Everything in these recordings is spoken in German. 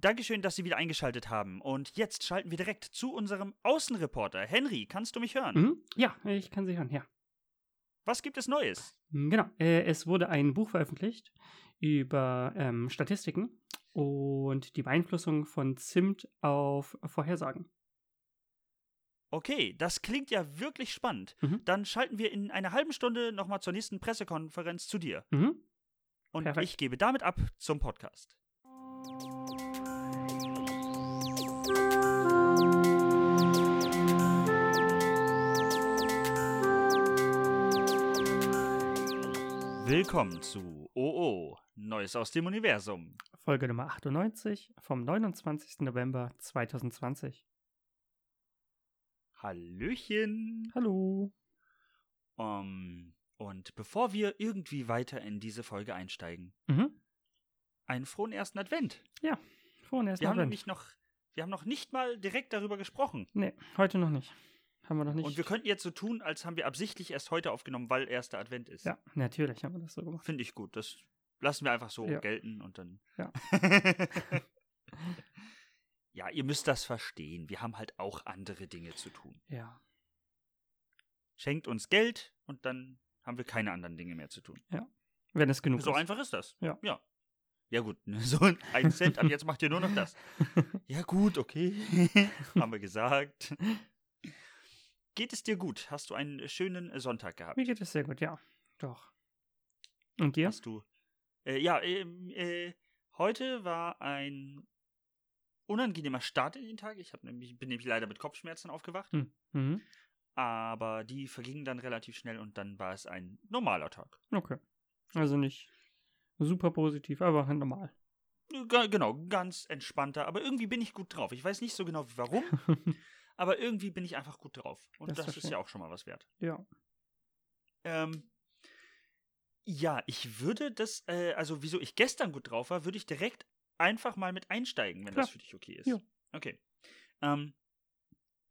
Dankeschön, dass Sie wieder eingeschaltet haben. Und jetzt schalten wir direkt zu unserem Außenreporter. Henry, kannst du mich hören? Mhm. Ja, ich kann Sie hören, ja. Was gibt es Neues? Genau, äh, es wurde ein Buch veröffentlicht über ähm, Statistiken und die Beeinflussung von Zimt auf Vorhersagen. Okay, das klingt ja wirklich spannend. Mhm. Dann schalten wir in einer halben Stunde nochmal zur nächsten Pressekonferenz zu dir. Mhm. Und Perfekt. ich gebe damit ab zum Podcast. Willkommen zu OO, Neues aus dem Universum. Folge Nummer 98 vom 29. November 2020. Hallöchen. Hallo. Um, und bevor wir irgendwie weiter in diese Folge einsteigen, Mhm. einen frohen ersten Advent. Vorhin erst Wir haben Advent. nämlich noch, wir haben noch nicht mal direkt darüber gesprochen. Nee, heute noch nicht. Haben wir noch nicht. Und wir könnten jetzt so tun, als haben wir absichtlich erst heute aufgenommen, weil erster Advent ist. ja, natürlich haben wir das so gemacht. Finde ich gut. Das lassen wir einfach so Ja. gelten und dann. Ja. ja, ihr müsst das verstehen. Wir haben halt auch andere Dinge zu tun. Ja. Schenkt uns Geld und dann haben wir keine anderen Dinge mehr zu tun. Wenn es genug So ist. einfach ist das. Ja. Ja. Ja, gut. So ein Cent, ab jetzt macht ihr nur noch das. Ja, gut, okay. haben wir gesagt. Geht es dir gut? Hast du einen schönen Sonntag gehabt? Mir geht es sehr gut, ja. Doch. Und dir? Hast du? Äh, ja, ähm, äh, heute war ein unangenehmer Start in den Tag. Ich nämlich, bin nämlich leider mit Kopfschmerzen aufgewacht, Hm. Mhm. aber die vergingen dann relativ schnell und dann war es ein normaler Tag. Okay. Also nicht super positiv, aber halt normal. Ga- Genau, ganz entspannter, aber irgendwie bin ich gut drauf. Ich weiß nicht so genau warum, aber irgendwie bin ich einfach gut drauf. Und Das das, ist ja auch schon mal was wert. ja. Ähm, ja, ich würde das, äh, also wieso ich gestern gut drauf war, würde ich direkt einfach mal mit einsteigen, wenn Klar. das für dich okay ist. Ja. Okay. Ähm,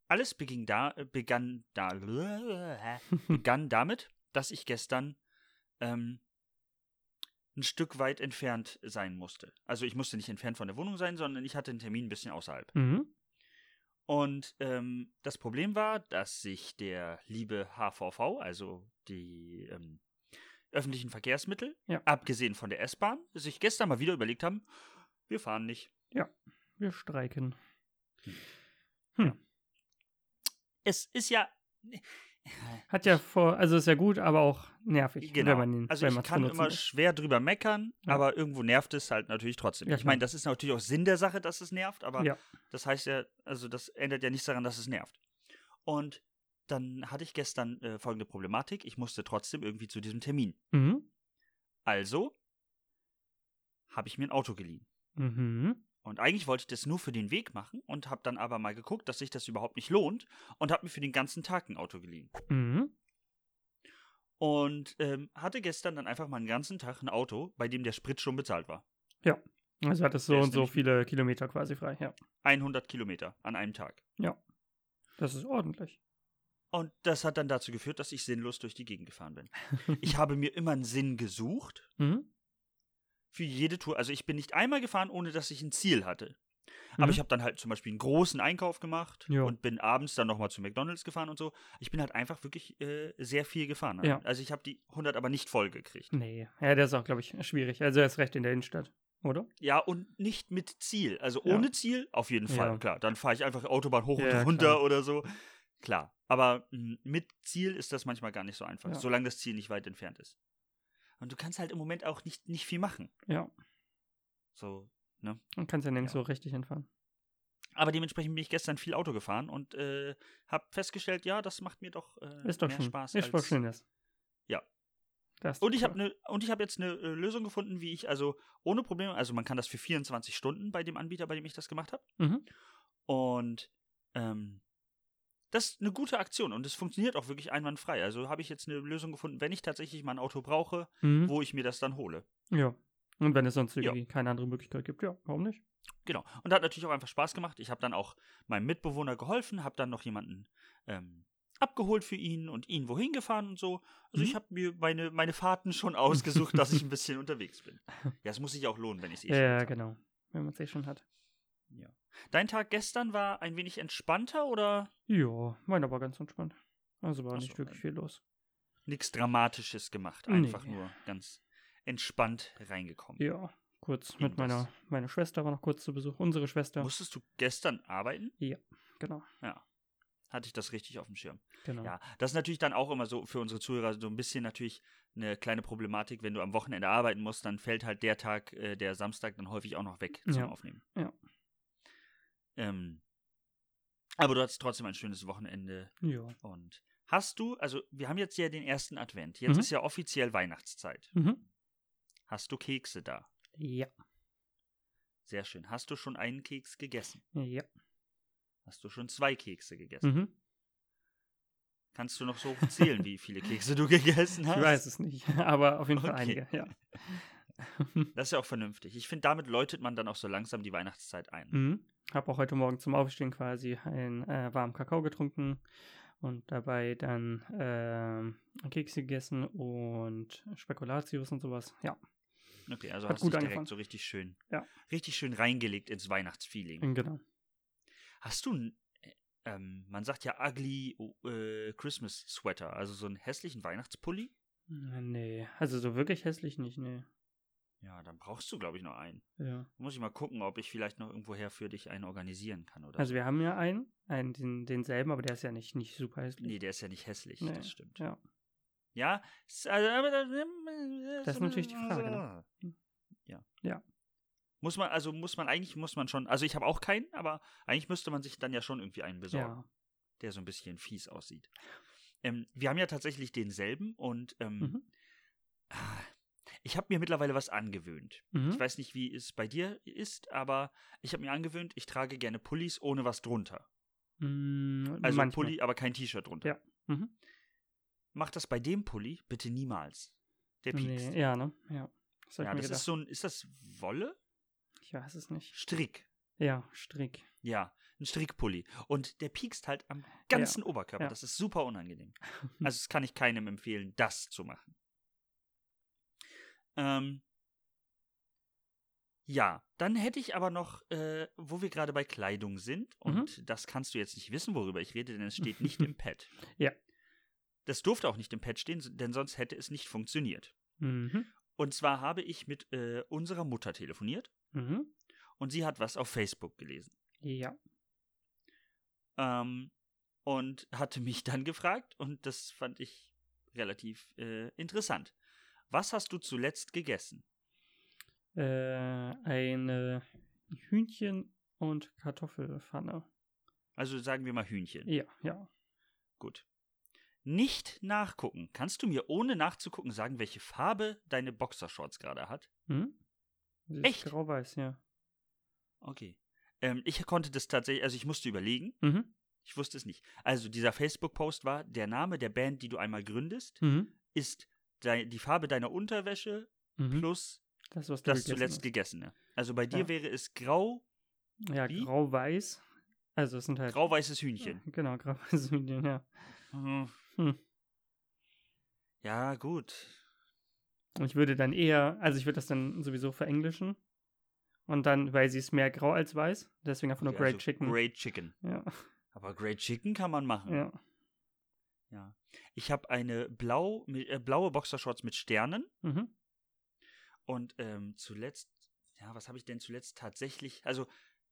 alles beging da, äh, begann da, begann damit, dass ich gestern ähm, ein Stück weit entfernt sein musste. Also ich musste nicht entfernt von der Wohnung sein, sondern ich hatte einen Termin ein bisschen außerhalb. Mhm. Und ähm, das Problem war, dass sich der liebe HVV, also die ähm, öffentlichen Verkehrsmittel, Ja. abgesehen von der S-Bahn, sich gestern mal wieder überlegt haben, wir fahren nicht. Wir streiken. Es ist ja. Hat ja vor, also ist ja gut, aber auch nervig, Genau. wenn man ihn also ich kann immer muss. schwer drüber meckern, Ja. aber irgendwo nervt es halt natürlich trotzdem. Ja, ich meine, das ist natürlich auch Sinn der Sache, dass es nervt, aber Ja. das heißt ja, also das ändert ja nichts daran, dass es nervt. Und dann hatte ich gestern äh, folgende Problematik. Ich musste trotzdem irgendwie zu diesem Termin. Mhm. Also habe ich mir ein Auto geliehen. Mhm. Und eigentlich wollte ich das nur für den Weg machen und habe dann aber mal geguckt, dass sich das überhaupt nicht lohnt und habe mir für den ganzen Tag ein Auto geliehen. Mhm. Und ähm, hatte gestern dann einfach mal einen ganzen Tag ein Auto, bei dem der Sprit schon bezahlt war. Also hat es so und so viele Kilometer quasi frei, ja. 100 Kilometer an einem Tag. Das ist ordentlich. Und das hat dann dazu geführt, dass ich sinnlos durch die Gegend gefahren bin. Ich habe mir immer einen Sinn gesucht Mhm. Für jede Tour. Also ich bin nicht einmal gefahren, ohne dass ich ein Ziel hatte. Aber Mhm. ich habe dann halt zum Beispiel einen großen Einkauf gemacht Ja. und bin abends dann nochmal zu McDonalds gefahren und so. Ich bin halt einfach wirklich äh, sehr viel gefahren. Ja. Also ich habe die 100 aber nicht voll gekriegt. Nee, ja, der ist auch, glaube ich, schwierig. Also er ist recht in der Innenstadt, oder? Ja, und nicht mit Ziel. Also Ja. ohne Ziel auf jeden Fall, Ja. klar. Dann fahre ich einfach Autobahn hoch und runter klar. oder so. Klar. Aber mh, mit Ziel ist das manchmal gar nicht so einfach, solange das Ziel nicht weit entfernt ist. Und du kannst halt im Moment auch nicht, nicht viel machen. Ja. So, ne? Und kannst ja nirgends Ja. so richtig hinfahren. Aber dementsprechend bin ich gestern viel Auto gefahren und äh, habe festgestellt, ja, das macht mir doch, äh, Ist doch mehr schön. Spaß. ist doch schön, das. Ja. Das Und ich habe ne, und ich habe jetzt eine äh, Lösung gefunden, wie ich also ohne Probleme, also man kann das für 24 Stunden bei dem Anbieter, bei dem ich das gemacht habe. Mhm. Und ähm, das ist eine gute Aktion und es funktioniert auch wirklich einwandfrei. Also habe ich jetzt eine Lösung gefunden, wenn ich tatsächlich mal ein Auto brauche, Mhm. wo ich mir das dann hole. Ja. Und wenn es sonst Ja. irgendwie keine andere Möglichkeit gibt, ja, warum nicht? Genau. Und hat natürlich auch einfach Spaß gemacht. Ich habe dann auch meinem Mitbewohner geholfen, habe dann noch jemanden ähm, abgeholt für ihn und ihn wohin gefahren und so. Also Mhm. ich habe mir meine, meine Fahrten schon ausgesucht, dass ich ein bisschen unterwegs bin. Ja, es muss sich auch lohnen, wenn ich es eh Ja, schon ja, genau. Wenn man es eh schon hat. Ja. Dein Tag gestern war ein wenig entspannter oder Ja, meiner war ganz entspannt. Also war Ach nicht so, wirklich ja. viel los. nichts Dramatisches gemacht? Nee. Einfach nur ganz entspannt reingekommen. Ja, kurz In mit meiner, meine Schwester war noch kurz zu Besuch. Unsere Schwester. Musstest du gestern arbeiten? Genau, Ja. Hatte ich das richtig auf dem Schirm? genau. Ja, das ist natürlich dann auch immer so für unsere Zuhörer so ein bisschen natürlich eine kleine Problematik. Wenn du am Wochenende arbeiten musst, dann fällt halt der Tag, äh, der Samstag, dann häufig auch noch weg zum Ja. Aufnehmen. Ja. Ähm, aber du hattest trotzdem ein schönes Wochenende. Ja. Und hast du, also wir haben jetzt ja den ersten Advent. Jetzt Mhm. ist ja offiziell Weihnachtszeit. Mhm. Hast du Kekse da? Ja. Sehr schön. Hast du schon einen Keks gegessen? Ja. Hast du schon zwei Kekse gegessen? Mhm. Kannst du noch so zählen, wie viele Kekse du gegessen hast? Ich weiß es nicht, aber auf jeden Fall Okay. einige, ja. Das ist ja auch vernünftig. Ich finde, damit läutet man dann auch so langsam die Weihnachtszeit ein. Mhm. Habe auch heute Morgen zum Aufstehen quasi einen äh, warmen Kakao getrunken und dabei dann ähm, Kekse gegessen und Spekulatius und sowas. Ja, Okay, also Hat hast du dich direkt angefangen. so richtig schön, Ja. richtig schön reingelegt ins Weihnachtsfeeling. genau. Hast du, n- äh, ähm, man sagt ja ugly äh, Christmas Sweater, also so einen hässlichen Weihnachtspulli? Nee, also so wirklich hässlich nicht, nee. Ja, dann brauchst du, glaube ich, noch einen. Ja. Muss ich mal gucken, ob ich vielleicht noch irgendwoher für dich einen organisieren kann oder Also so. wir haben ja einen, einen den, denselben, aber der ist ja nicht, nicht super hässlich. Nee, der ist ja nicht hässlich, Nee, das stimmt. Ja. Ja, also, aber da- Das ist natürlich die Frage, ne? Ja. Ja. Muss man, also muss man eigentlich, muss man schon, also ich habe auch keinen, aber eigentlich müsste man sich dann ja schon irgendwie einen besorgen, Ja. der so ein bisschen fies aussieht. Ähm, wir haben ja tatsächlich denselben und ähm, Mhm. Ich habe mir mittlerweile was angewöhnt. Mhm. Ich weiß nicht, wie es bei dir ist, aber ich habe mir angewöhnt, ich trage gerne Pullis ohne was drunter. Mm, Also manchmal. Pulli, aber kein T-Shirt drunter. Ja. Mhm. Mach das bei dem Pulli bitte niemals. Der piekst. Nee, ja, ne? Ja. Das ja, das ist so ein, ist das Wolle? Ich weiß es nicht. Strick. Ja, Strick. Ja, ein Strickpulli. Und der piekst halt am ganzen Oberkörper. ja. Das ist super unangenehm. Also das kann ich keinem empfehlen, das zu machen. Ähm, ja, dann hätte ich aber noch, äh, wo wir gerade bei Kleidung sind, und das kannst du jetzt nicht wissen, worüber ich rede, denn es steht nicht im Pad. Ja. Das durfte auch nicht im Pad stehen, denn sonst hätte es nicht funktioniert. Mhm. Und zwar habe ich mit äh, unserer Mutter telefoniert Mhm. und sie hat was auf Facebook gelesen. Ja. Ähm, und hatte mich dann gefragt und das fand ich relativ äh, interessant. Was hast du zuletzt gegessen? Äh, eine Hühnchen- und Kartoffelpfanne. Also sagen wir mal Hühnchen. Ja, ja. Gut. Nicht nachgucken. Kannst du mir ohne nachzugucken sagen, welche Farbe deine Boxershorts gerade hat? Hm? Echt? Grau-weiß, ja. Okay. Ähm, ich konnte das tatsächlich, also ich musste überlegen. Mhm. Ich wusste es nicht. Also dieser Facebook-Post war, der Name der Band, die du einmal gründest, Mhm. ist dei- die Farbe deiner Unterwäsche Mhm. plus Das, was du das gegessen zuletzt hast. gegessene. Also bei dir Ja. wäre es grau, Ja, grau-weiß. Also es sind halt. grau-weißes Hühnchen. Genau, grau-weißes Hühnchen, ja. Mhm. Hm. Ja, gut. Und ich würde dann eher, also ich würde das dann sowieso verenglischen. Und dann, weil sie ist mehr grau als weiß, deswegen einfach nur Okay, Great also Chicken. Great Chicken. Ja, Aber Great Chicken kann man machen. ja. Ja. Ich habe eine blau, äh, blaue Boxershorts mit Sternen Mhm. und ähm, zuletzt, ja, was habe ich denn zuletzt tatsächlich? Also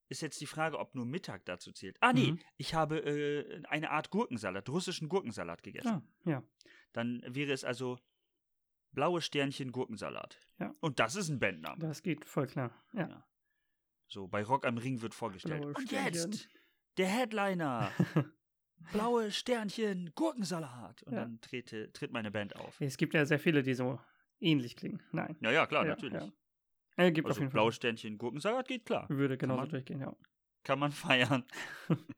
ist jetzt die Frage, ob nur Mittag dazu zählt. Ah, nee, Mhm. ich habe äh, eine Art Gurkensalat, russischen Gurkensalat gegessen. Ah, ja. Dann wäre es also blaue Sternchen Gurkensalat. Ja. Und das ist ein Bandname. Das geht voll klar. Ja. Ja. So, bei Rock am Ring wird vorgestellt. Blaue Und Sternchen. jetzt der Headliner. Blaue Sternchen, Gurkensalat. Und Ja. dann trete, tritt meine Band auf. Es gibt ja sehr viele, die so ähnlich klingen. Nein. Ja, ja, klar, Ja, natürlich. ja. Äh, gibt auf Also jeden blaue Fall. Sternchen, Gurkensalat geht klar. Würde genauso man- durchgehen, ja. Kann man feiern.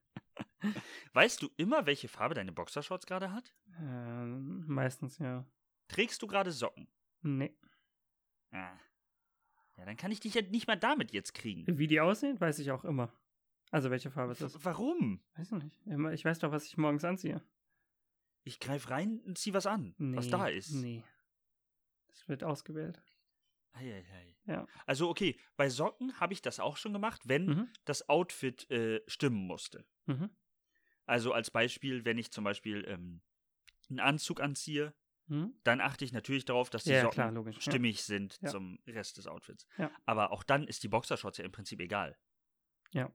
weißt du immer, welche Farbe deine Boxershorts gerade hat? Ähm, meistens, ja. Trägst du gerade Socken? Nee. Ah. Ja, dann kann ich dich ja nicht mal damit jetzt kriegen. Wie die aussehen, weiß ich auch immer. Also welche Farbe es ist. warum? Weiß ich nicht. Ich weiß doch, was ich morgens anziehe. Ich greif rein und zieh was an, Nee, was da ist. Nee. Das wird ausgewählt. Eieiei. Ja. Also okay, bei Socken habe ich das auch schon gemacht, wenn Mhm. das Outfit äh, stimmen musste. Mhm. Also als Beispiel, wenn ich zum Beispiel ähm, einen Anzug anziehe, Mhm. dann achte ich natürlich darauf, dass die Ja, Socken klar, logisch. Ja. stimmig sind Ja. zum Rest des Outfits. Aber auch dann ist die Boxershorts ja im Prinzip egal. Ja.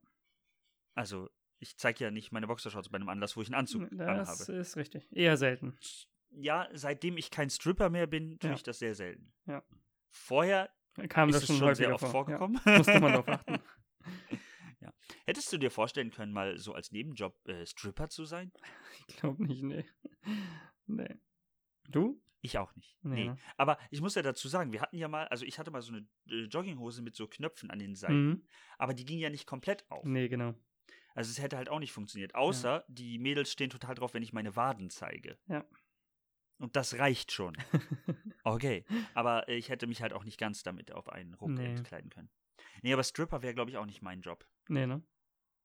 Also ich zeige ja nicht meine Boxershorts bei einem Anlass, wo ich einen Anzug Das anhabe. ist richtig. Eher selten. Ja, seitdem ich kein Stripper mehr bin, tue Ja. ich das sehr selten. Ja. Vorher Kam ist das schon, schon sehr oft vor. vorgekommen. Ja. Musste man darauf achten. Hättest du dir vorstellen können, mal so als Nebenjob äh, Stripper zu sein? Ich glaube nicht, nee. Nee. Du? Ich auch nicht. Nee, Nee. ne? Aber ich muss ja dazu sagen, wir hatten ja mal, also ich hatte mal so eine äh, Jogginghose mit so Knöpfen an den Seiten, Mhm. aber die ging ja nicht komplett auf. Nee, genau. Also es hätte halt auch nicht funktioniert. Außer die Mädels stehen total drauf, wenn ich meine Waden zeige. Ja. Und das reicht schon. Okay. Aber ich hätte mich halt auch nicht ganz damit auf einen Ruck Nee. entkleiden können. Nee, aber Stripper wäre, glaube ich, auch nicht mein Job. Nee, ne?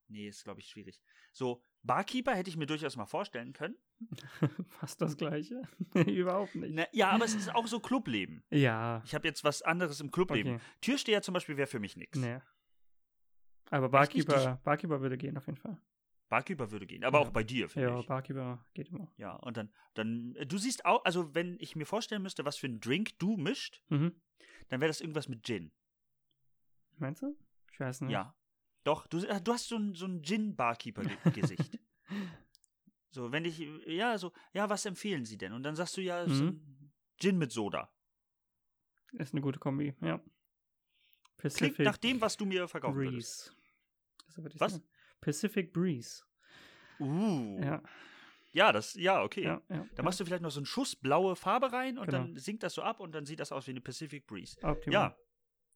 Nee, ist, glaube ich, schwierig. So, Barkeeper hätte ich mir durchaus mal vorstellen können. Fast das Gleiche. Überhaupt nicht. Na, ja, aber es ist auch so Clubleben. Ja. Ich habe jetzt was anderes im Clubleben. Okay. Türsteher zum Beispiel wäre für mich nichts. Nee. Aber? Barkeeper, Barkeeper würde gehen auf jeden Fall. Barkeeper würde gehen, aber Ja. auch bei dir, finde Ja, ich. Barkeeper geht immer. Ja, und dann, dann, äh, du siehst auch, also wenn ich mir vorstellen müsste, was für einen Drink du mischt, Mhm. dann wäre das irgendwas mit Gin. Meinst du? Ich weiß nicht. Ja. Doch, du, äh, du hast so ein, so ein Gin-Barkeeper-Gesicht. so, wenn ich, ja, so, ja, was empfehlen sie denn? Und dann sagst du ja, Mhm. ein Gin mit Soda. Ist eine gute Kombi, ja. Klingt Pacific nach dem, was du mir verkaufen würdest. Breeze. So würde ich Was? sagen. Pacific Breeze. Uh. Ja, Ja, das, ja, okay. ja, ja. Da machst du vielleicht noch so einen Schuss blaue Farbe rein und Genau. dann sinkt das so ab und dann sieht das aus wie eine Pacific Breeze. Optimal. Ja,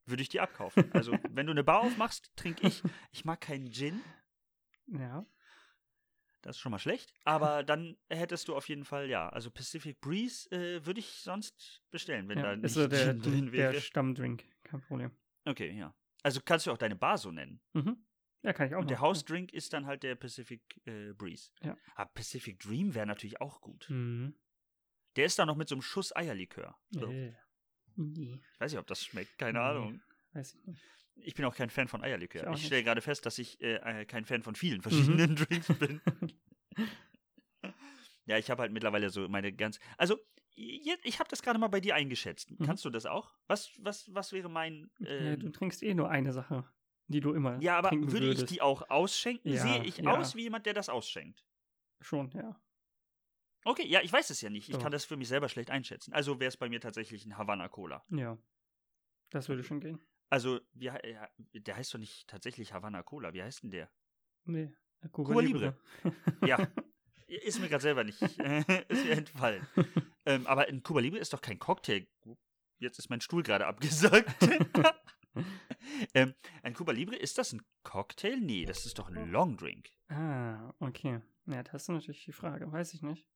würde ich dir abkaufen. Also, wenn du eine Bar aufmachst, trinke ich. Ich mag keinen Gin, Ja. das ist schon mal schlecht. Aber dann hättest du auf jeden Fall, ja, also Pacific Breeze äh, würde ich sonst bestellen, wenn ja. da nicht ist so der, Gin drin wäre. der Stammdrink. Kein Problem. Okay, ja. Also kannst du auch deine Bar so nennen. Mhm. Ja, kann ich auch Und der machen. Hausdrink ist dann halt der Pacific äh, Breeze. Ja. Aber Pacific Dream wäre natürlich auch gut. Mhm. Der ist dann noch mit so einem Schuss Eierlikör. So. Äh. Nee, Ich weiß nicht, ob das schmeckt, keine Nee. Ahnung. weiß ich nicht. Ich bin auch kein Fan von Eierlikör. Ich Ich, stelle gerade fest, dass ich äh, äh, kein Fan von vielen Mhm. verschiedenen Drinks bin. ja, ich habe halt mittlerweile so meine ganz. Also, ich habe das gerade mal bei dir eingeschätzt. Mhm. Kannst du das auch? Was, was, was wäre mein. ja, Ähm, du trinkst eh nur eine Sache, die du immer ja, aber würde ich würdest. die auch ausschenken? Ja, Sehe ich ja. aus wie jemand, der das ausschenkt? Schon, ja. Okay, ja, ich weiß es ja nicht. Ich Doch. kann das für mich selber schlecht einschätzen. Also wäre es bei mir tatsächlich ein Havana Cola. Ja. Das würde schon gehen. Also, wie, ja, der heißt doch nicht tatsächlich Havana Cola. Wie heißt denn der? Nee. Cuba, Cuba Libre. Ja, ist mir gerade selber nicht, ist mir entfallen. ähm, aber ein Cuba Libre ist doch kein Cocktail. Jetzt ist mein Stuhl gerade abgesagt. ähm, ein Cuba Libre, ist das ein Cocktail? Nee, das ist doch ein Long Drink. ah, okay. Ja, das ist natürlich die Frage. Weiß ich nicht.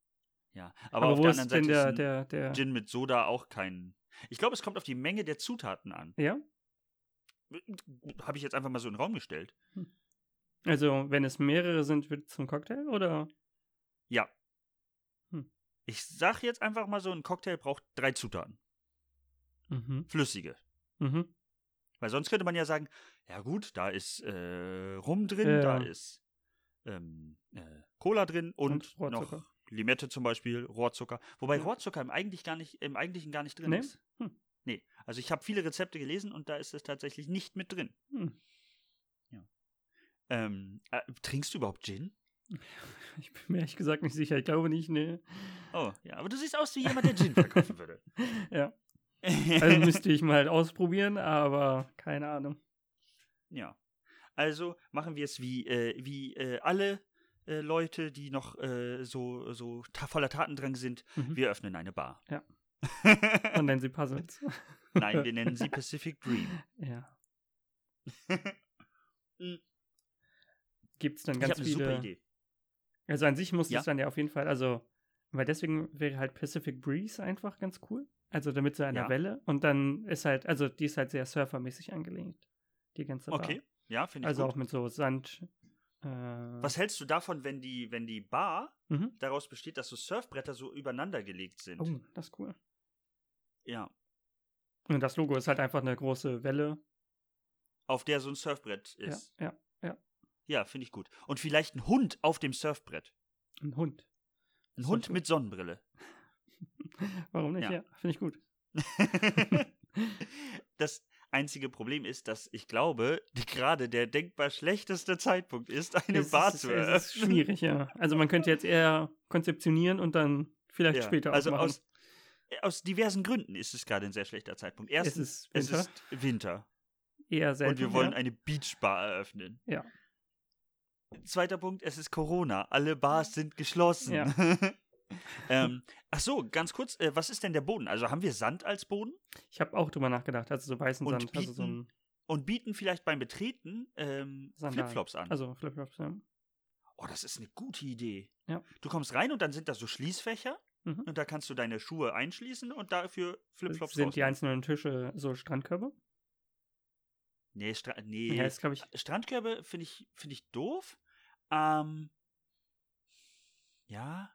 Ja, aber, Aber, auf wo der anderen Seite der, ist der, der. Gin mit Soda auch kein. Ich glaube, es kommt auf die Menge der Zutaten an. Ja? Habe ich jetzt einfach mal so in den Raum gestellt. Also, wenn es mehrere sind, wird es zum Cocktail oder? Ja. Hm. Ich sag jetzt einfach mal so, ein Cocktail braucht drei Zutaten. Mhm. Flüssige. Mhm. Weil sonst könnte man ja sagen, ja gut, da ist äh, Rum drin, Ja. da ist ähm, äh, Cola drin und, Und noch. Limette zum Beispiel, Rohrzucker. Wobei Ja. Rohrzucker im, eigentlich gar nicht, im Eigentlichen gar nicht drin Nee? ist. Hm. Nee, also ich habe viele Rezepte gelesen und da ist es tatsächlich nicht mit drin. Hm. Ähm, äh, trinkst du überhaupt Gin? Ich bin mir ehrlich gesagt nicht sicher. Ich glaube nicht, ne. Oh, ja, aber du siehst aus wie jemand, der Gin verkaufen würde. Ja. Also müsste ich mal halt ausprobieren, aber keine Ahnung. Ja. Also machen wir es wie, äh, wie äh, alle äh, Leute, die noch äh, so, so ta voller Tatendrang sind. Mhm. Wir öffnen eine Bar. Ja. Und nennen sie Puzzles. Nein, wir nennen sie Pacific Dream. Ja. Mhm. Gibt es dann Ich ganz habe eine super viele. Idee. Also an sich muss Ja? es dann ja auf jeden Fall, also, weil deswegen wäre halt Pacific Breeze einfach ganz cool. Also damit so einer Ja. Welle. Und dann ist halt, also die ist halt sehr surfermäßig angelegt. Die ganze Bar. Okay, ja, finde ich Also gut. auch mit so Sand. Äh, Was hältst du davon, wenn die, wenn die Bar Mhm. daraus besteht, dass so Surfbretter so übereinander gelegt sind? Oh, das ist cool. Ja. Und das Logo ist halt einfach eine große Welle. auf der so ein Surfbrett ist. ja, ja. Ja, finde ich gut. Und vielleicht ein Hund auf dem Surfbrett. Ein Hund. Ein Das Hund mit Sonnenbrille. Warum nicht? Ja. Ja, finde ich gut. das einzige Problem ist, dass ich glaube, gerade der denkbar schlechteste Zeitpunkt ist, eine Es Bar ist, zu es ist eröffnen. schwierig, ja. Also man könnte jetzt eher konzeptionieren und dann vielleicht Ja, später also aufmachen. aus, aus diversen Gründen ist es gerade ein sehr schlechter Zeitpunkt. es Erstens, ist es Winter, ist Winter eher selten. und wir wollen ja. eine Beachbar eröffnen. Ja. Zweiter Punkt, es ist Corona. Alle Bars sind geschlossen. Ja. ähm, ach so, ganz kurz, äh, was ist denn der Boden? Also haben wir Sand als Boden Ich habe auch drüber nachgedacht, also so weißen Und Sand, also so ein und bieten vielleicht beim Betreten ähm. Flipflops an? Also Flipflops, ja. Oh, das ist eine gute Idee. Ja. Du kommst rein und dann sind da so Schließfächer Mhm. und da kannst du deine Schuhe einschließen und dafür Flipflops Sind die rausnehmen. einzelnen Tische so Strandkörbe? Nee, Stra nee. Ja, ist, ich. Strandkörbe finde ich, find ich doof. Ähm, ja.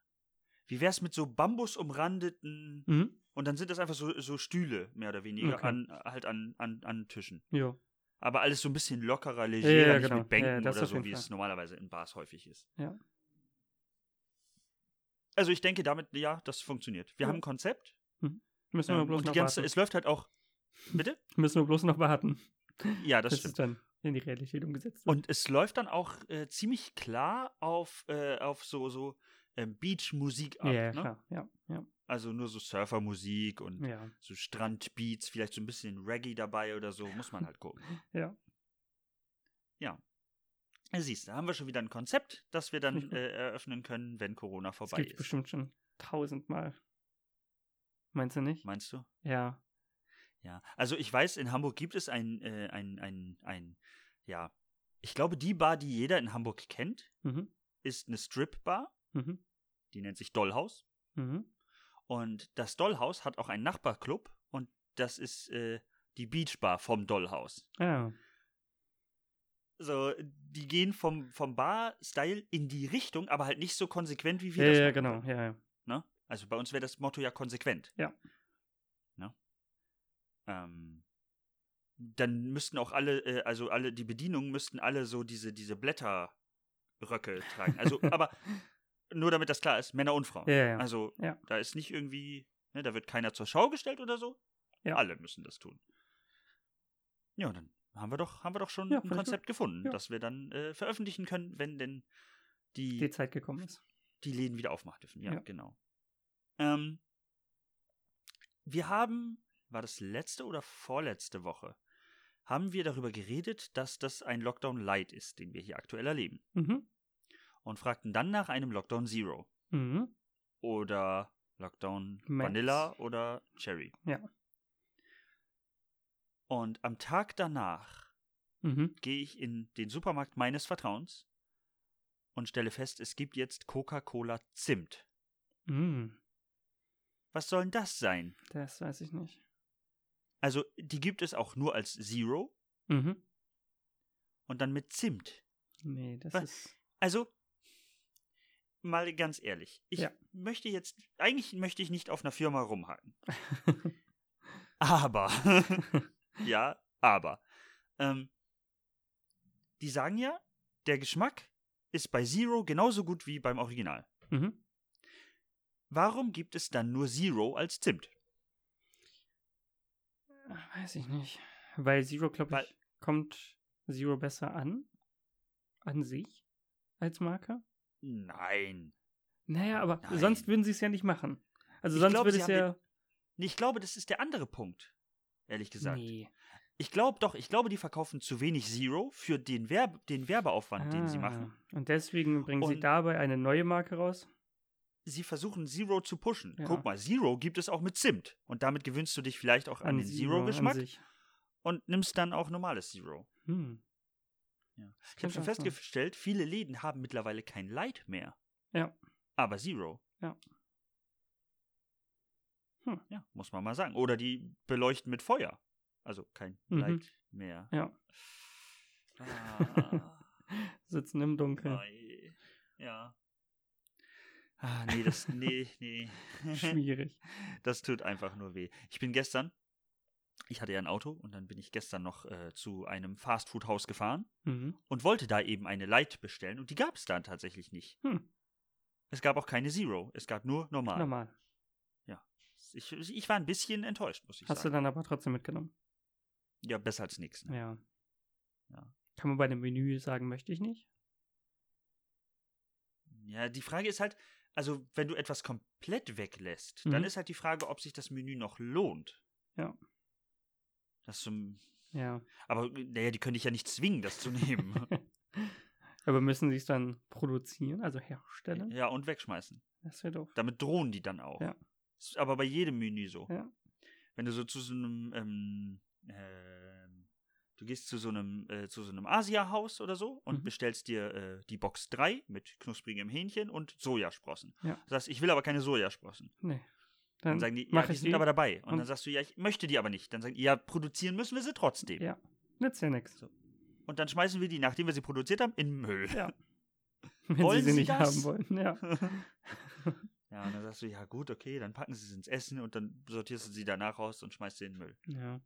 Wie wär's mit so bambusumrandeten Mhm. und dann sind das einfach so, so Stühle, mehr oder weniger, Okay. an, halt an, an, an Tischen. Ja. Aber alles so ein bisschen lockerer, ja, legerer, nicht genau. mit Bänken Ja, ja, das oder so, wie Fall. es normalerweise in Bars häufig ist. Ja. Also ich denke damit, ja, das funktioniert. Wir Ja. haben ein Konzept. Müssen wir Ähm, bloß und die noch ganze, warten. es läuft halt auch. Bitte? Müssen wir bloß noch warten, Ja, das bis stimmt. es dann in die Realität umgesetzt wird. Und es läuft dann auch äh, ziemlich klar auf, äh, auf so, so ähm, Beach-Musik ab. ja, ne? klar. Ja, ja, Also nur so Surfermusik und ja. so Strandbeats, vielleicht so ein bisschen Reggae dabei oder so, muss man halt gucken. Ja. Ja, siehst du, da haben wir schon wieder ein Konzept, das wir dann äh, eröffnen können, wenn Corona Das vorbei gibt ist. bestimmt schon tausendmal. Meinst du nicht? Meinst du? Ja. Ja. Also ich weiß, in Hamburg gibt es ein, äh, ein, ein, ein, ja, ich glaube, die Bar, die jeder in Hamburg kennt, Mhm. ist eine Strip-Bar, Mhm. die nennt sich Dollhaus. Mhm. Und das Dollhaus hat auch einen Nachbarclub und das ist äh, die Beachbar vom Dollhaus. Ja. So, die gehen vom, vom Bar-Style in die Richtung, aber halt nicht so konsequent, wie wir Ja, das ja, machen genau. würden, Ja, ja. Ne? Also bei uns wäre das Motto ja konsequent. Ja. Ähm, dann müssten auch alle, äh, also alle, die Bedienungen müssten alle so diese, diese Blätterröcke tragen. Also, aber nur damit das klar ist, Männer und Frauen. Ja, ja. Also, Ja. da ist nicht irgendwie, ne, da wird keiner zur Schau gestellt oder so. Ja. Alle müssen das tun. Ja, dann haben wir doch, haben wir doch schon ein Konzept gefunden, Ja. das wir dann äh, veröffentlichen können, wenn denn die, Die Zeit gekommen ist. die Läden wieder aufmachen dürfen. Ja, Ja. genau. Ähm, wir haben, war das letzte oder vorletzte Woche, haben wir darüber geredet, dass das ein Lockdown Light ist, den wir hier aktuell erleben. Mhm. Und fragten dann nach einem Lockdown Zero Mhm. oder Lockdown Max. Vanilla oder Cherry. Ja. Und am Tag danach Mhm. gehe ich in den Supermarkt meines Vertrauens und stelle fest, es gibt jetzt Coca-Cola Zimt. Mhm. Was soll denn das sein? Das weiß ich nicht. Also, die gibt es auch nur als Zero Mhm. und dann mit Zimt. Nee, das Was? ist. Also, mal ganz ehrlich, ich Ja. möchte jetzt, eigentlich möchte ich nicht auf einer Firma rumhaken. Aber, ja, aber, ähm, die sagen ja, der Geschmack ist bei Zero genauso gut wie beim Original. mhm. Warum gibt es dann nur Zero als Zimt? Weiß ich nicht. Weil Zero, glaube ich, kommt Zero besser an. An sich. Als Marke. Nein. Naja, aber Nein. sonst würden sie es ja nicht machen. Also Ich sonst glaube, würde sie es ja. Nee, Ich glaube, das ist der andere Punkt. Ehrlich gesagt. Nee. Ich glaube doch, ich glaube, die verkaufen zu wenig Zero für den, Werbe, den Werbeaufwand, den sie Ah, machen. Und deswegen bringen sie Und- dabei eine neue Marke raus. Sie versuchen Zero zu pushen. Ja. Guck mal, Zero gibt es auch mit Zimt. Und damit gewöhnst du dich vielleicht auch an, den an Zero-Geschmack sich. und nimmst dann auch normales Zero. Hm. Ja. Ich habe schon auch sein. festgestellt, viele Läden haben mittlerweile kein Light mehr. Ja. Aber Zero. Ja. Hm, ja, muss man mal sagen. Oder die beleuchten mit Feuer. Also kein Mhm. Light mehr. Ja. Ah. Sitzen im Dunkeln. Ja. Ah, nee, das, nee, nee. Schwierig. Das tut einfach nur weh. Ich bin gestern Ich hatte ja ein Auto und dann bin ich gestern noch äh, zu einem Fastfood-Haus gefahren Mhm. und wollte da eben eine Light bestellen und die gab es da tatsächlich nicht. Hm. Es gab auch keine Zero, es gab nur normal. Normal. Ich, ich war ein bisschen enttäuscht, muss ich Hast du sagen. dann aber trotzdem mitgenommen. ja, besser als nichts. Ne? Ja. Ja. Kann man bei dem Menü sagen, möchte ich nicht? Ja, die Frage ist halt, also wenn du etwas komplett weglässt, dann Mhm. ist halt die Frage, ob sich das Menü noch lohnt. Ja. Das zum, Ja. aber naja, die können dich ja nicht zwingen, das zu nehmen. aber müssen sie es dann produzieren, also herstellen? ja, und wegschmeißen. Das wäre doof. Damit drohen die dann auch. Ja. Ist aber bei jedem Menü so. Ja. Wenn du so zu so einem, ähm, ähm, du gehst zu so einem, äh, zu so einem Asia-Haus oder so und Mhm. bestellst dir äh, die Box 3 mit knusprigem Hähnchen und Sojasprossen. Ja. Du sagst, ich will aber keine Sojasprossen. Nee. Dann, Dann, sagen die, ja, die ich sind die. aber dabei. Und, und- dann sagst du, ja, ich möchte die aber nicht. Dann sagen die, ja, produzieren müssen wir sie trotzdem. Ja. Nützt ja nichts. So. Und dann schmeißen wir die, nachdem wir sie produziert haben, in Müll. Ja. Wenn Wollen sie sie Sie nicht das? haben wollen. Ja. Ja, und dann sagst du, ja gut, okay, dann packen sie es ins Essen und dann sortierst du sie danach raus und schmeißt sie in den Müll. ja.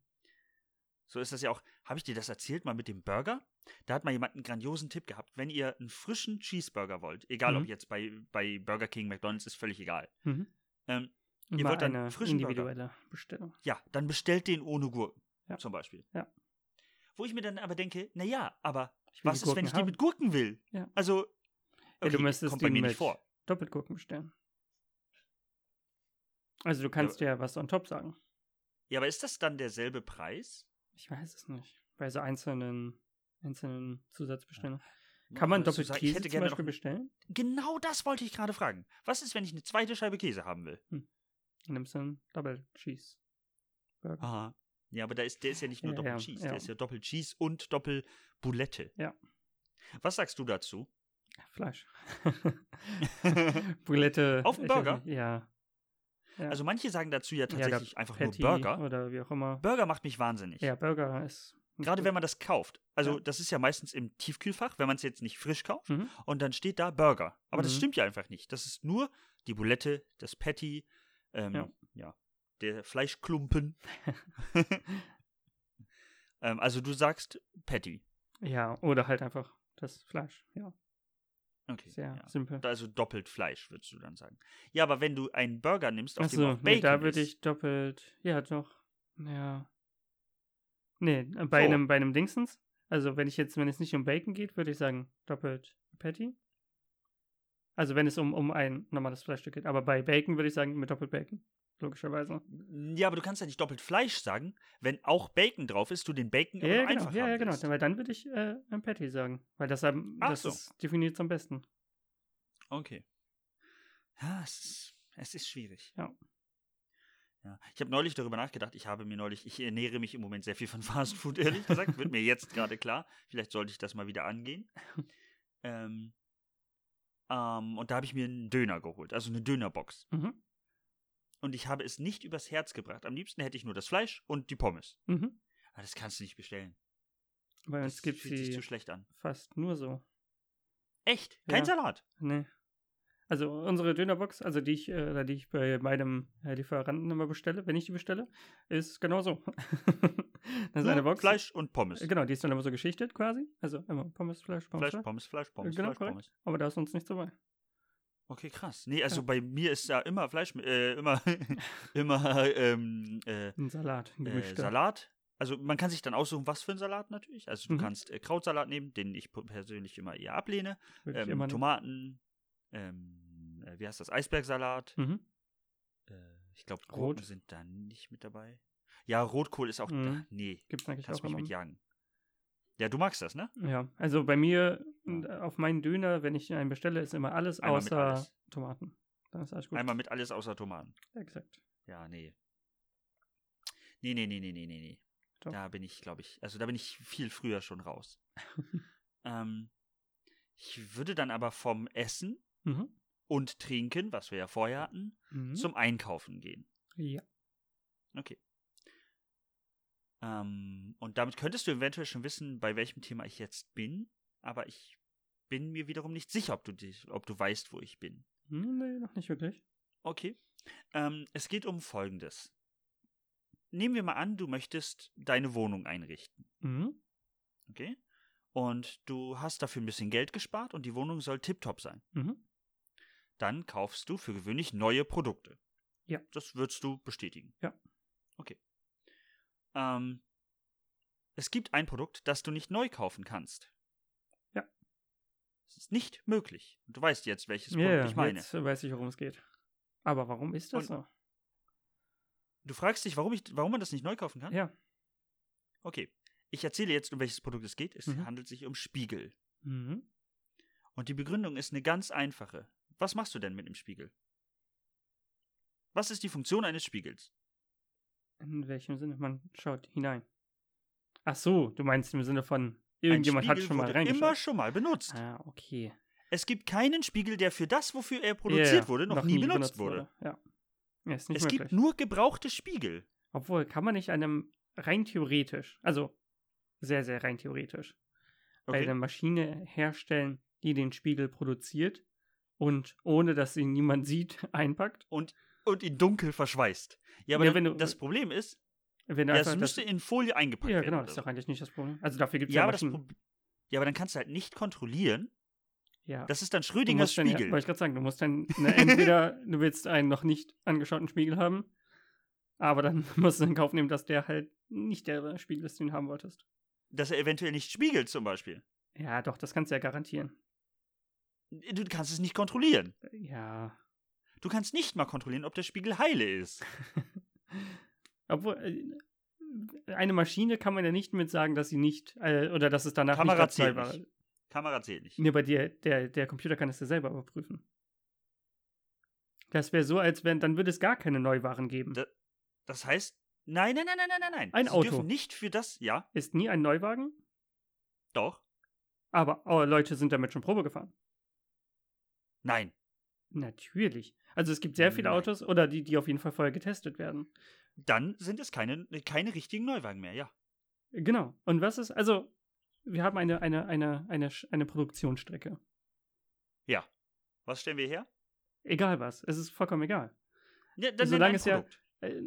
So ist das ja auch. Habe ich dir das erzählt mal mit dem Burger? Da hat mal jemand einen grandiosen Tipp gehabt. Wenn ihr einen frischen Cheeseburger wollt, egal Mhm. ob jetzt bei, bei Burger King, McDonalds, ist völlig egal. Mhm. Ähm, Ihr wollt dann eine frischen Burger. individuelle Bestellung. ja, dann bestellt den ohne Gurken. Ja. Zum Beispiel. Ja. Wo ich mir dann aber denke, naja, aber Ich was ist, wenn Gurken ich die haben. mit Gurken will? Ja. Also, Ja, du okay, müsstest kommt bei mir nicht vor. Doppelgurken bestellen. Also du kannst ja was on top sagen. Ja, aber ist das dann derselbe Preis? Ich weiß es nicht. Bei so einzelnen, einzelnen Zusatzbestellungen. Kann man du doppelt sagen, Käse zum Beispiel bestellen? Genau das wollte ich gerade fragen. Was ist, wenn ich eine zweite Scheibe Käse haben will? Dann nimmst du einen Double Cheese Burger. Aha. Ja, aber da ist, der ist ja nicht nur Ja, Doppel ja, Cheese, ja. der ist ja Doppel Cheese und Doppel Boulette. Ja. Was sagst du dazu? Fleisch. Boulette. Auf dem Burger? Ja. Ja. Also manche sagen dazu ja Ja, tatsächlich einfach Patty nur Burger. Oder wie auch immer. Burger macht mich wahnsinnig. Ja, Burger ist. Gerade gut. wenn man das kauft. Also Ja. das ist ja meistens im Tiefkühlfach, wenn man es jetzt nicht frisch kauft. Mhm. Und dann steht da Burger. Aber das Mhm. stimmt ja einfach nicht. Das ist nur die Boulette, das Patty, ähm, ja. Ja. der Fleischklumpen. ähm, also du sagst Patty. Ja, oder halt einfach das Fleisch. Ja, Okay. sehr ja. simpel. Also doppelt Fleisch, würdest du dann sagen. Ja, aber wenn du einen Burger nimmst, auf dem Achso, auch nee, Bacon da würde ich doppelt. Ja, doch. Ja. Nee, äh, bei So. einem bei einem Dingsens. Also wenn ich jetzt, wenn es nicht um Bacon geht, würde ich sagen doppelt Patty. Also wenn es um, um ein normales Fleischstück geht. Aber bei Bacon würde ich sagen mit doppelt Bacon. Logischerweise. Ja, aber du kannst ja nicht doppelt Fleisch sagen, wenn auch Bacon drauf ist, du den Bacon Ja, ja, genau. Ja, ja, genau. Weil dann würde ich äh, ein Patty sagen. Weil das, Ach das so. ist definiert am besten. Okay. Ja, es ist, es ist schwierig. Ja. Ja. Ich habe neulich darüber nachgedacht, ich habe mir neulich, ich ernähre mich im Moment sehr viel von Fast Food, ehrlich gesagt. Wird mir jetzt gerade klar. Vielleicht sollte ich das mal wieder angehen. ähm, ähm, und da habe ich mir einen Döner geholt, also eine Dönerbox. Mhm. Und ich habe es nicht übers Herz gebracht. Am liebsten hätte ich nur das Fleisch und die Pommes. Mhm. Aber das kannst du nicht bestellen. Bei uns gibt fühlt sich sie zu schlecht an. fast nur so. Echt? Kein Ja. Salat? Nee. Also unsere Dönerbox, also die ich, äh, die ich bei meinem äh, Lieferanten immer bestelle, wenn ich die bestelle, ist genau so. das ist eine Box. Fleisch und Pommes. Genau, die ist dann immer so geschichtet quasi. Also immer Pommes, Fleisch, Pommes, Fleisch, Fleisch. Pommes, Fleisch, Pommes, genau, Fleisch, korrekt. Pommes. Aber da ist uns nichts dabei. Okay, krass. Nee, also Ja. bei mir ist da immer Fleisch, äh, immer, immer ähm, äh, Ein Salat, ein äh. Salat. Also man kann sich dann aussuchen, was für ein Salat natürlich. Also du Mhm. kannst äh, Krautsalat nehmen, den ich persönlich immer eher ablehne. Ähm, immer. Tomaten, ähm, äh, wie heißt das, Eisbergsalat. Mhm. Äh, ich glaube, Rot. Gurken sind da nicht mit dabei. Ja, Rotkohl ist auch Mhm. da. Nee, Gibt's eigentlich kannst auch mich immer. Ja, du magst das, ne? Ja, also bei mir äh, auf meinen Döner, wenn ich einen bestelle, ist immer alles Einmal außer alles. Tomaten. Dann ist alles gut. Einmal mit alles außer Tomaten. Exakt. Ja, nee. Nee, nee, nee, nee, nee, nee, nee. Doch. Da bin ich, glaube ich, also da bin ich viel früher schon raus. ähm, ich würde dann aber vom Essen Mhm. und Trinken, was wir ja vorher hatten, Mhm. zum Einkaufen gehen. ja. Okay. Ähm, und damit könntest du eventuell schon wissen, bei welchem Thema ich jetzt bin, aber ich bin mir wiederum nicht sicher, ob du, dich, ob du weißt, wo ich bin. Hm, Nee, noch nicht wirklich. Okay. Ähm, es geht um Folgendes. nehmen wir mal an, du möchtest deine Wohnung einrichten. Mhm. Okay? Und du hast dafür ein bisschen Geld gespart und die Wohnung soll tiptop sein. Mhm. Dann kaufst du für gewöhnlich neue Produkte. Ja. Das würdest du bestätigen. Ja. Okay. Ähm, es gibt ein Produkt, das du nicht neu kaufen kannst. Ja. Es ist nicht möglich. Du weißt jetzt, welches Produkt ja, ich meine. jetzt weiß ich, worum es geht. Aber warum ist das Und- so? Du fragst dich, warum, ich, warum man das nicht neu kaufen kann? Ja. Okay. Ich erzähle jetzt, um welches Produkt es geht. Es Mhm. handelt sich um Spiegel. Mhm. Und die Begründung ist eine ganz einfache. Was machst du denn mit dem Spiegel? Was ist die Funktion eines Spiegels? In welchem Sinne? Man schaut hinein. Ach so, du meinst im Sinne von, irgendjemand hat schon mal wurde reingeschaut. immer schon mal benutzt. Ah, okay. Es gibt keinen Spiegel, der für das, wofür er produziert Ja, ja, wurde, noch, nie benutzt, wurde. Ja. ja, nicht Es möglich. gibt nur gebrauchte Spiegel. Obwohl, kann man nicht einem rein theoretisch, also sehr, sehr rein theoretisch, Okay. eine Maschine herstellen, die den Spiegel produziert und ohne dass ihn niemand sieht, einpackt? Und, und in dunkel verschweißt. Ja, aber Ja, dann, wenn du- das Problem ist, Wenn du ja, das, müsste in Folie eingepackt ja, werden. genau, oder das ist doch eigentlich nicht das Problem. Also dafür gibt es ja, ja, aber das ja, aber dann kannst du halt nicht kontrollieren. ja. Das ist dann Schrödingers dann, ja, Spiegel. wollte ich gerade sagen, du musst dann ne, entweder du willst einen noch nicht angeschauten Spiegel haben, aber dann musst du in Kauf nehmen, dass der halt nicht der Spiegel ist, den du haben wolltest. dass er eventuell nicht spiegelt, zum Beispiel. Ja, doch, das kannst du ja garantieren. Du kannst es nicht kontrollieren. Ja. Du kannst nicht mal kontrollieren, ob der Spiegel heile ist. Obwohl, äh, eine Maschine kann man ja nicht mit sagen, dass sie nicht, äh, oder dass es danach Kamera nicht zählt Neuware- nicht. Kamera zählt nicht. Nee, bei dir, der, der Computer kann es ja selber überprüfen. Das wäre so, als wenn, dann würde es gar keine Neuwaren geben. Da- Das heißt, nein, nein, nein, nein, nein, nein, nein. Ein Sie Auto. dürfen nicht für das, ja, Ist nie ein Neuwagen, doch, aber oh, Leute sind damit schon Probe gefahren. nein. Natürlich. Also es gibt sehr viele Nein. Autos oder die, die auf jeden Fall vorher getestet werden. Dann sind es keine, keine richtigen Neuwagen mehr, ja. Genau. Und was ist, also, wir haben eine, eine, eine, eine, eine Produktionsstrecke. Was stellen wir her? Egal was. Es ist vollkommen egal. Ja, dann Solange es ja- Produkt. Äh,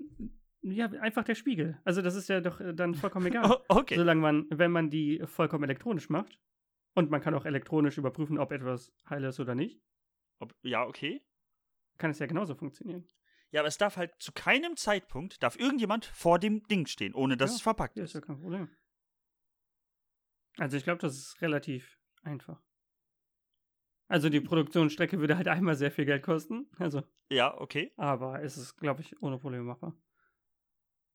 ja, einfach der Spiegel. Also das ist ja doch äh, dann vollkommen egal. Oh, okay. Solange man, wenn man die vollkommen elektronisch macht, und man kann auch elektronisch überprüfen, ob etwas heil ist oder nicht, Ob, ja, okay. kann es ja genauso funktionieren. Ja, aber es darf halt zu keinem Zeitpunkt, darf irgendjemand vor dem Ding stehen, ohne dass Ja, es verpackt Ja, ist. ist ja kein Problem. Also ich glaube, das ist relativ einfach. Also die Produktionsstrecke würde halt einmal sehr viel Geld kosten. Also, Ja, okay. aber es ist, glaube ich, ohne Probleme machbar.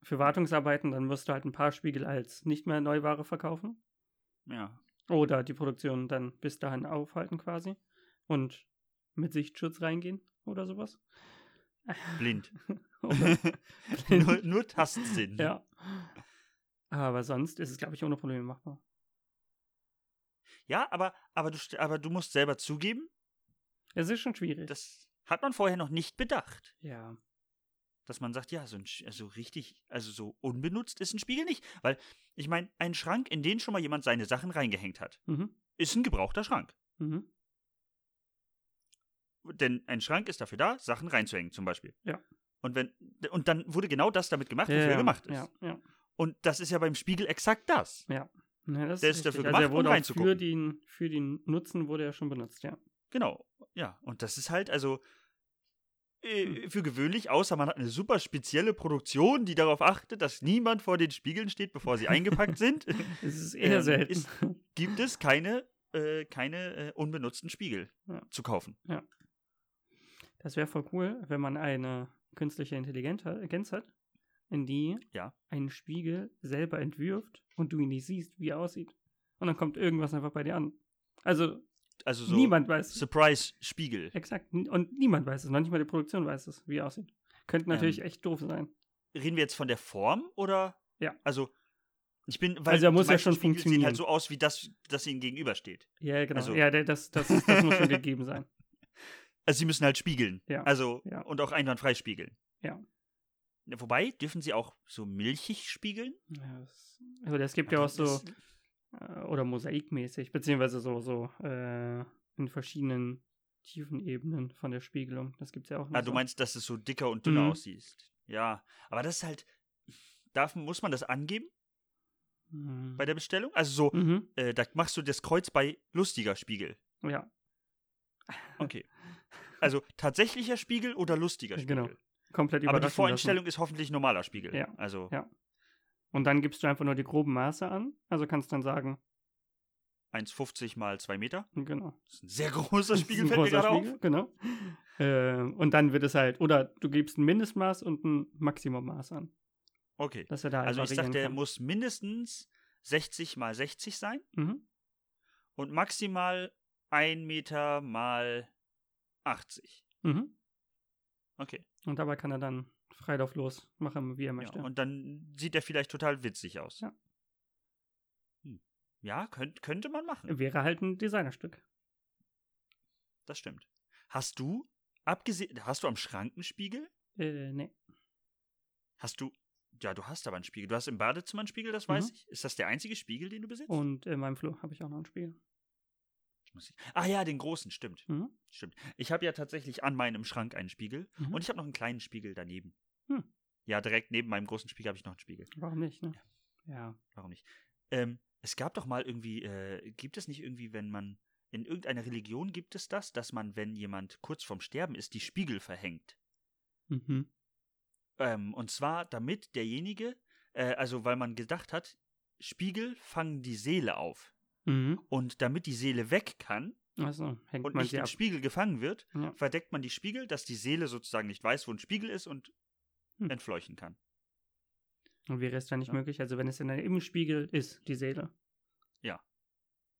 Für Wartungsarbeiten, dann wirst du halt ein paar Spiegel als nicht mehr Neuware verkaufen. Ja. Oder die Produktion dann bis dahin aufhalten quasi. Und mit Sichtschutz reingehen oder sowas. Blind. Oder nur, nur Tastsinn. ja. Aber sonst ist es, glaube ich, ohne Probleme machbar. Ja, aber, aber, du, aber du musst selber zugeben, Es ist schon schwierig. das hat man vorher noch nicht bedacht. ja. Dass man sagt, ja, so, ein, Sch- also richtig, also so unbenutzt ist ein Spiegel nicht. Weil, ich meine, ein Schrank, in den schon mal jemand seine Sachen reingehängt hat, Mhm. ist ein gebrauchter Schrank. Mhm. Denn ein Schrank ist dafür da, Sachen reinzuhängen, zum Beispiel. Ja. Und wenn, und dann wurde genau das damit gemacht, wofür ja, er gemacht ist. Ja, ja. Und das ist ja beim Spiegel exakt das. Ja, das Der ist richtig. dafür also gemacht, wurde um reinzugucken. für den, für den Nutzen wurde er schon benutzt, ja. Genau, ja. Und das ist halt, also äh, Hm. für gewöhnlich, außer man hat eine super spezielle Produktion, die darauf achtet, dass niemand vor den Spiegeln steht, bevor sie eingepackt sind, Es ist eher Ähm, selten. ist- gibt es keine, äh, keine äh, unbenutzten Spiegel Ja. zu kaufen. Das wäre voll cool, wenn man eine künstliche Intelligenz hat, in die Ja. einen Spiegel selber entwirft und du ihn nicht siehst, wie er aussieht. Und dann kommt irgendwas einfach bei dir an. Also Also so niemand weiß es. Surprise-Spiegel. Exakt. Und niemand weiß es. Noch nicht mal die Produktion weiß es, wie er aussieht. Könnte natürlich Ähm, echt doof sein. Reden wir jetzt von der Form oder? Ja. Also, ich bin, weil Also er muss ja schon Spiegel sehen funktionieren. halt so aus, wie das, das ihnen gegenübersteht. Ja, genau. also- ja, das, das, das muss schon gegeben sein. Also sie müssen halt spiegeln. Ja. Also, Ja. und auch einwandfrei spiegeln. Ja. Wobei, dürfen sie auch so milchig spiegeln? Ja, das, aber es gibt ja auch so, äh, oder mosaikmäßig, beziehungsweise so, so äh, in verschiedenen Tiefenebenen von der Spiegelung. Das gibt es ja auch noch. Ah, du so. meinst, dass es so dicker und dünner Mhm. aussieht. Ja, aber das ist halt, darf, muss man das angeben Mhm. bei der Bestellung? Also so, Mhm. äh, da machst du das Kreuz bei lustiger Spiegel. Ja, Okay. Also tatsächlicher Spiegel oder lustiger Spiegel? Genau. komplett Aber die Voreinstellung ist hoffentlich normaler Spiegel. Ja. Also Ja. lassen. Und dann gibst du einfach nur die groben Maße an. Also kannst dann sagen, 1,50 mal 2 Meter. genau. Das ist ein sehr großer Spiegel, fällt mir gerade Spiegel, auf. Genau. Ähm, und dann wird es halt, oder du gibst ein Mindestmaß und ein Maximummaß an. Okay. Dass er da halt Also ich sag, der kann. muss mindestens 60 mal 60 sein Mhm. und maximal 1 Meter mal 80. Mhm. Okay. Und dabei kann er dann frei drauf los machen, wie er Ja, möchte. und dann sieht er vielleicht total witzig aus. Ja. Hm. Ja, könnt, könnte man machen. Wäre halt ein Designerstück. Das stimmt. Hast du, abgesehen, hast du am Schrank einen Spiegel? Äh, nee. Hast du, ja, du hast aber einen Spiegel. Du hast im Badezimmer einen Spiegel, das weiß Mhm. ich. Ist das der einzige Spiegel, den du besitzt? Und in meinem Flur habe ich auch noch ein Spiegel. Muss ich- Ah ja, den großen, stimmt. Mhm. Stimmt. Ich habe ja tatsächlich an meinem Schrank einen Spiegel Mhm. und ich habe noch einen kleinen Spiegel daneben. Hm. Ja, direkt neben meinem großen Spiegel habe ich noch einen Spiegel. Warum nicht, ne? Ja. Warum nicht? Ähm, es gab doch mal irgendwie, äh, gibt es nicht irgendwie, wenn man, in irgendeiner Religion gibt es das, dass man, wenn jemand kurz vorm Sterben ist, die Spiegel verhängt. Mhm. Ähm, und zwar, damit derjenige, äh, also weil man gedacht hat, Spiegel fangen die Seele auf. Mhm. Und damit die Seele weg kann hängt und man nicht im ab. Spiegel gefangen wird, Ja. verdeckt man die Spiegel, dass die Seele sozusagen nicht weiß, wo ein Spiegel ist und Hm. entfleuchen kann. Und wäre es dann nicht Ja. möglich, also wenn es in der, im Spiegel ist, die Seele? Ja.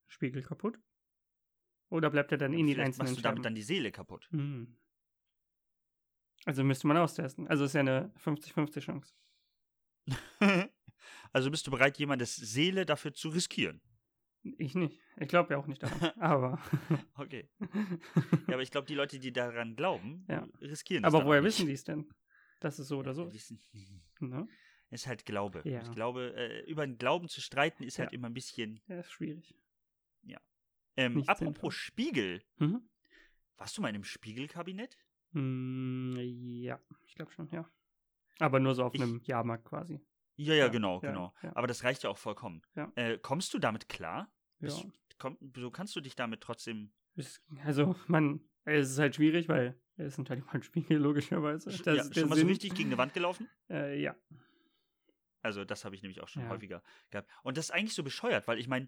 Spiegel kaputt? Oder bleibt er dann in den einzelnen machst du damit Scherben? dann die Seele kaputt. Hm. Also müsste man austesten. Also ist ja eine 50-50 Chance. also bist du bereit, jemandes Seele dafür zu riskieren? Ich nicht. Ich glaube ja auch nicht daran. Aber. Okay. Ja, aber ich glaube, die Leute, die daran glauben, Ja. riskieren das aber woher nicht. wissen die es denn? Dass es so oder so wissen- Ne? Ist halt Glaube. Ja. Ich glaube, äh, über den Glauben zu streiten, ist halt Ja. immer ein bisschen. Ja, ist schwierig. Ähm, Nicht apropos sinnvoll. Spiegel. Mhm. Warst du mal in einem Spiegelkabinett? Hm, ja, ich glaube schon, ja. Aber nur so auf Ich- einem Jahrmarkt quasi. Ja, ja, genau, genau. Aber das reicht ja auch vollkommen. Äh, kommst du damit klar? Bist, komm, so kannst du dich damit trotzdem. Also, man, es ist halt schwierig, weil es sind halt immer ein Spiegel, logischerweise. Das ja, schon mal so richtig gegen eine Wand gelaufen? Äh, ja. Also, das habe ich nämlich auch schon Ja. häufiger gehabt. Und das ist eigentlich so bescheuert, weil ich meine,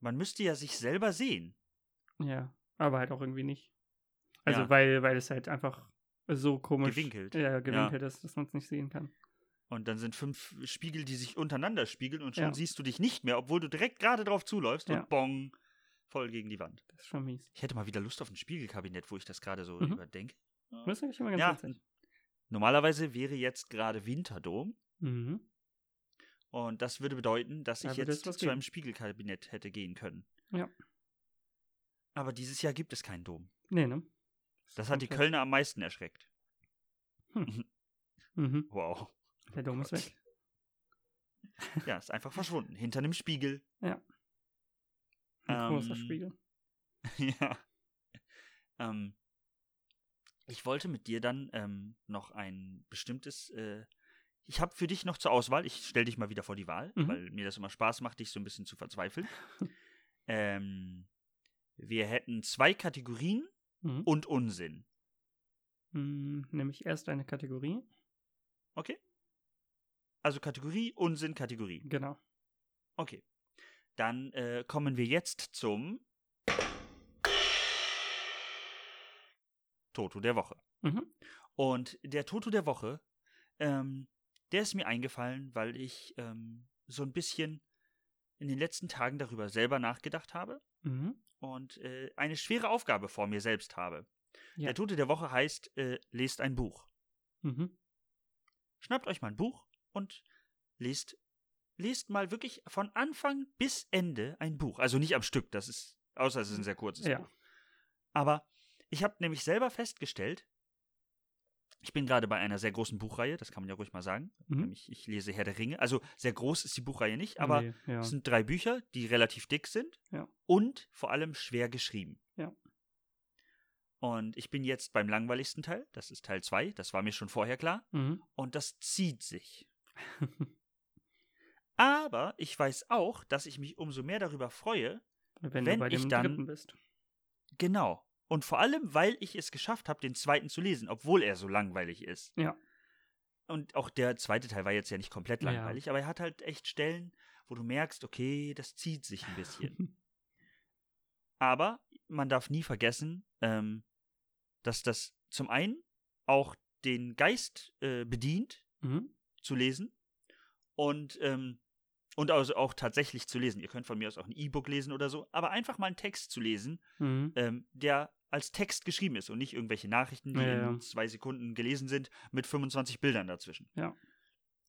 man müsste ja sich selber sehen. Ja, aber halt auch irgendwie nicht. Also, Ja. weil, weil es halt einfach so komisch Gewinkelt. Ja, gewinkelt ist, dass man es nicht sehen kann. Und dann sind fünf Spiegel, die sich untereinander spiegeln und schon Ja. siehst du dich nicht mehr, obwohl du direkt gerade drauf zuläufst Ja. und bong, voll gegen die Wand. Das ist schon mies. Ich hätte mal wieder Lust auf ein Spiegelkabinett, wo ich das gerade so Mhm. überdenke. Das ist eigentlich immer ganz Ja. witzig. Normalerweise wäre jetzt gerade Winterdom Mhm. und das würde bedeuten, dass Da ich es jetzt was zu einem Spiegelkabinett hätte gehen können. Ja. Aber dieses Jahr gibt es keinen Dom. Nee, ne? Das hat die Kölner am meisten erschreckt. Mhm. Wow. Der Dom ist weg. Ja, ist einfach verschwunden. Hinter einem Spiegel. Ein großer Ähm, Spiegel. ja. Ähm, ich wollte mit dir dann ähm, noch ein bestimmtes. Äh, ich habe für dich noch zur Auswahl. Ich stelle dich mal wieder vor die Wahl, Mhm. weil mir das immer Spaß macht, dich so ein bisschen zu verzweifeln. ähm, wir hätten zwei Kategorien Mhm. und Unsinn. Mhm. Nämlich erst eine Kategorie. Okay? Also Kategorie, Unsinn, Kategorie. Genau. Okay. Dann äh, kommen wir jetzt zum Toto der Woche. Mhm. Und der Toto der Woche, ähm, der ist mir eingefallen, weil ich ähm, so ein bisschen in den letzten Tagen darüber selber nachgedacht habe Mhm. und äh, eine schwere Aufgabe vor mir selbst habe. Ja. Der Tote der Woche heißt, äh, lest ein Buch. Mhm. Schnappt euch mal ein Buch und lest, lest mal wirklich von Anfang bis Ende ein Buch. Also nicht am Stück, das ist, außer es ist ein sehr kurzes Ja. Buch. Aber ich habe nämlich selber festgestellt, ich bin gerade bei einer sehr großen Buchreihe, das kann man ja ruhig mal sagen. Mhm. Nämlich, ich lese Herr der Ringe. Also sehr groß ist die Buchreihe nicht, aber Nee, ja. es sind drei Bücher, die relativ dick sind Ja. und vor allem schwer geschrieben. Ja. Und ich bin jetzt beim langweiligsten Teil, das ist Teil 2, das war mir schon vorher klar. Mhm. Und das zieht sich. Aber ich weiß auch, dass ich mich umso mehr darüber freue, Wenn, Wenn du bei ich dem dann- dritten bist. genau. Und vor allem, weil ich es geschafft habe, den zweiten zu lesen, obwohl er so langweilig ist. Ja. Und auch der zweite Teil war jetzt ja nicht komplett Ja. langweilig, aber er hat halt echt Stellen, wo du merkst, okay, das zieht sich ein bisschen. aber man darf nie vergessen, ähm, dass das zum einen auch den Geist äh, bedient, mhm. Zu lesen und ähm, und also auch tatsächlich zu lesen. Ihr könnt von mir aus auch ein E-Book lesen oder so, aber einfach mal einen Text zu lesen, Mhm. ähm, der als Text geschrieben ist und nicht irgendwelche Nachrichten, die Ja, ja. in zwei Sekunden gelesen sind, mit 25 Bildern dazwischen. Ja.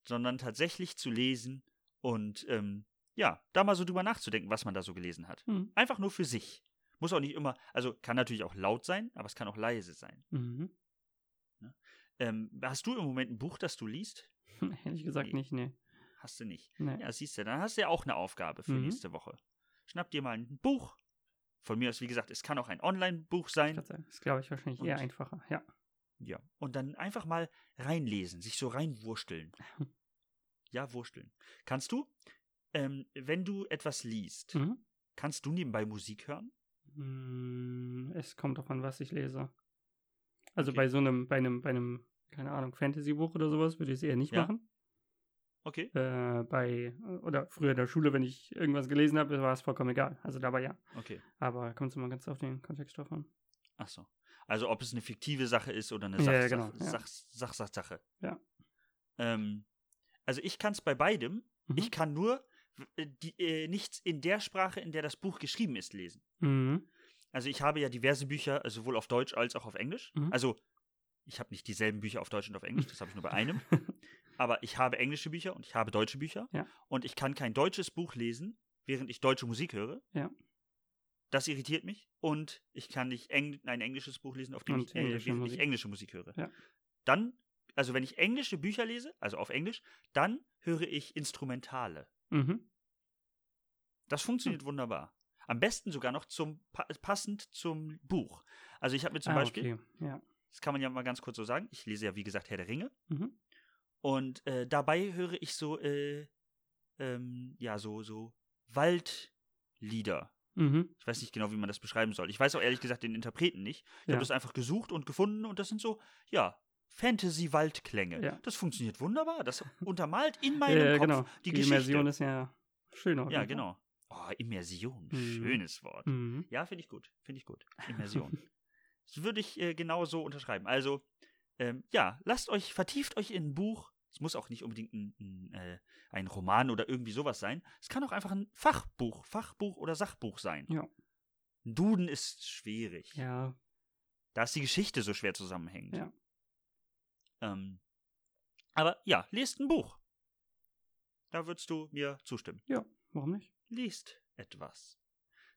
Sondern tatsächlich zu lesen und ähm, ja, da mal so drüber nachzudenken, was man da so gelesen hat. Mhm. Einfach nur für sich. Muss auch nicht immer, also kann natürlich auch laut sein, aber es kann auch leise sein. Mhm. Ähm, hast du im Moment ein Buch, das du liest? Ehrlich gesagt Nee. nicht, nee. Hast du nicht. nee. Ja, siehst du, dann hast du ja auch eine Aufgabe für Mhm. nächste Woche. Schnapp dir mal ein Buch. Von mir aus, wie gesagt, es kann auch ein Online-Buch sein. Das ist, glaube ich, wahrscheinlich eher Und- einfacher. Ja. Ja. Und dann einfach mal reinlesen, sich so reinwursteln. Ja, wursteln. Kannst du, ähm, wenn du etwas liest, Mhm. kannst du nebenbei Musik hören? Mm, Es kommt davon, was ich lese. Also Okay. bei so einem, bei einem, bei einem, keine Ahnung, Fantasy-Buch oder sowas würde ich es eher nicht Ja. machen. Okay. Äh, bei, oder früher in der Schule, wenn ich irgendwas gelesen habe, war es vollkommen egal. Also dabei ja. Okay. Aber kommt es immer ganz auf den Kontext drauf an. Ach so. Also ob es eine fiktive Sache ist oder eine Ja, Sach ja, genau, ja. Sach Sach Sach Sache. Ja. Ähm, also ich kann es bei beidem. Mhm. Ich kann nur äh, die, äh, nichts in der Sprache, in der das Buch geschrieben ist, lesen. Mhm. Also ich habe ja diverse Bücher, sowohl auf Deutsch als auch auf Englisch. Mhm. Also ich habe nicht dieselben Bücher auf Deutsch und auf Englisch, das habe ich nur bei einem. Aber ich habe englische Bücher und ich habe deutsche Bücher. Ja. Und ich kann kein deutsches Buch lesen, während ich deutsche Musik höre. Ja. Das irritiert mich. Und ich kann nicht Eng ein englisches Buch lesen, auf dem ich, äh, ich Musik. englische Musik höre. Ja. Dann, also wenn ich englische Bücher lese, also auf Englisch, dann höre ich Instrumentale. Mhm. Das funktioniert wunderbar. Am besten sogar noch zum pa passend zum Buch. Also ich habe mir zum ah, Beispiel, okay. Ja. Das kann man ja mal ganz kurz so sagen, ich lese ja wie gesagt Herr der Ringe Mhm. und äh, dabei höre ich so, äh, ähm, ja so so Waldlieder. Mhm. Ich weiß nicht genau, wie man das beschreiben soll. Ich weiß auch ehrlich gesagt den Interpreten nicht. Ich Ja. habe das einfach gesucht und gefunden und das sind so, ja, Fantasy-Waldklänge. Ja. Das funktioniert wunderbar. Das untermalt in meinem Äh, Kopf genau. die, Die, Geschichte. Immersion ist ja schön. auf ja, genau. Oh, Immersion, Mhm. schönes Wort. Mhm. Ja, finde ich gut. Finde ich gut. Immersion. das würde ich äh, genau so unterschreiben. Also, ähm, ja, lasst euch, vertieft euch in ein Buch. Es muss auch nicht unbedingt ein, ein, äh, ein Roman oder irgendwie sowas sein. Es kann auch einfach ein Fachbuch, Fachbuch oder Sachbuch sein. Ja. Ein Duden ist schwierig. Ja. Da ist die Geschichte so schwer zusammenhängend. Ja. Ähm, aber ja, lest ein Buch. Da würdest du mir zustimmen. Warum nicht? Lest etwas.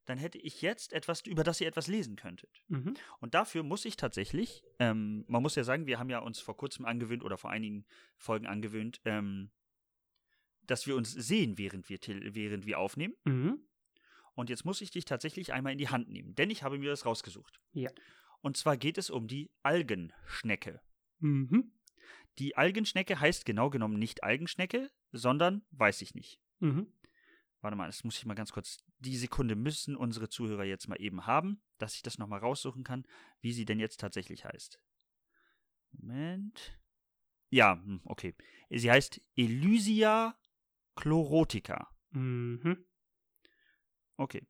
Dann hätte ich jetzt etwas, über das ihr etwas lesen könntet. Mhm. Und dafür muss ich tatsächlich, ähm, man muss ja sagen, wir haben ja uns vor kurzem angewöhnt oder vor einigen Folgen angewöhnt, ähm, dass wir uns sehen, während wir, während wir aufnehmen. Mhm. Und jetzt muss ich dich tatsächlich einmal in die Hand nehmen, denn ich habe mir das rausgesucht. Ja. Und zwar geht es um die Algenschnecke. Mhm. Die Algenschnecke heißt genau genommen nicht Algenschnecke, sondern weiß ich nicht. Mhm. Warte mal, das muss ich mal ganz kurz. Die Sekunde müssen unsere Zuhörer jetzt mal eben haben, dass ich das nochmal raussuchen kann, wie sie denn jetzt tatsächlich heißt. Moment. Ja, hm, okay. Sie heißt Elysia chlorotica. Mhm. Okay.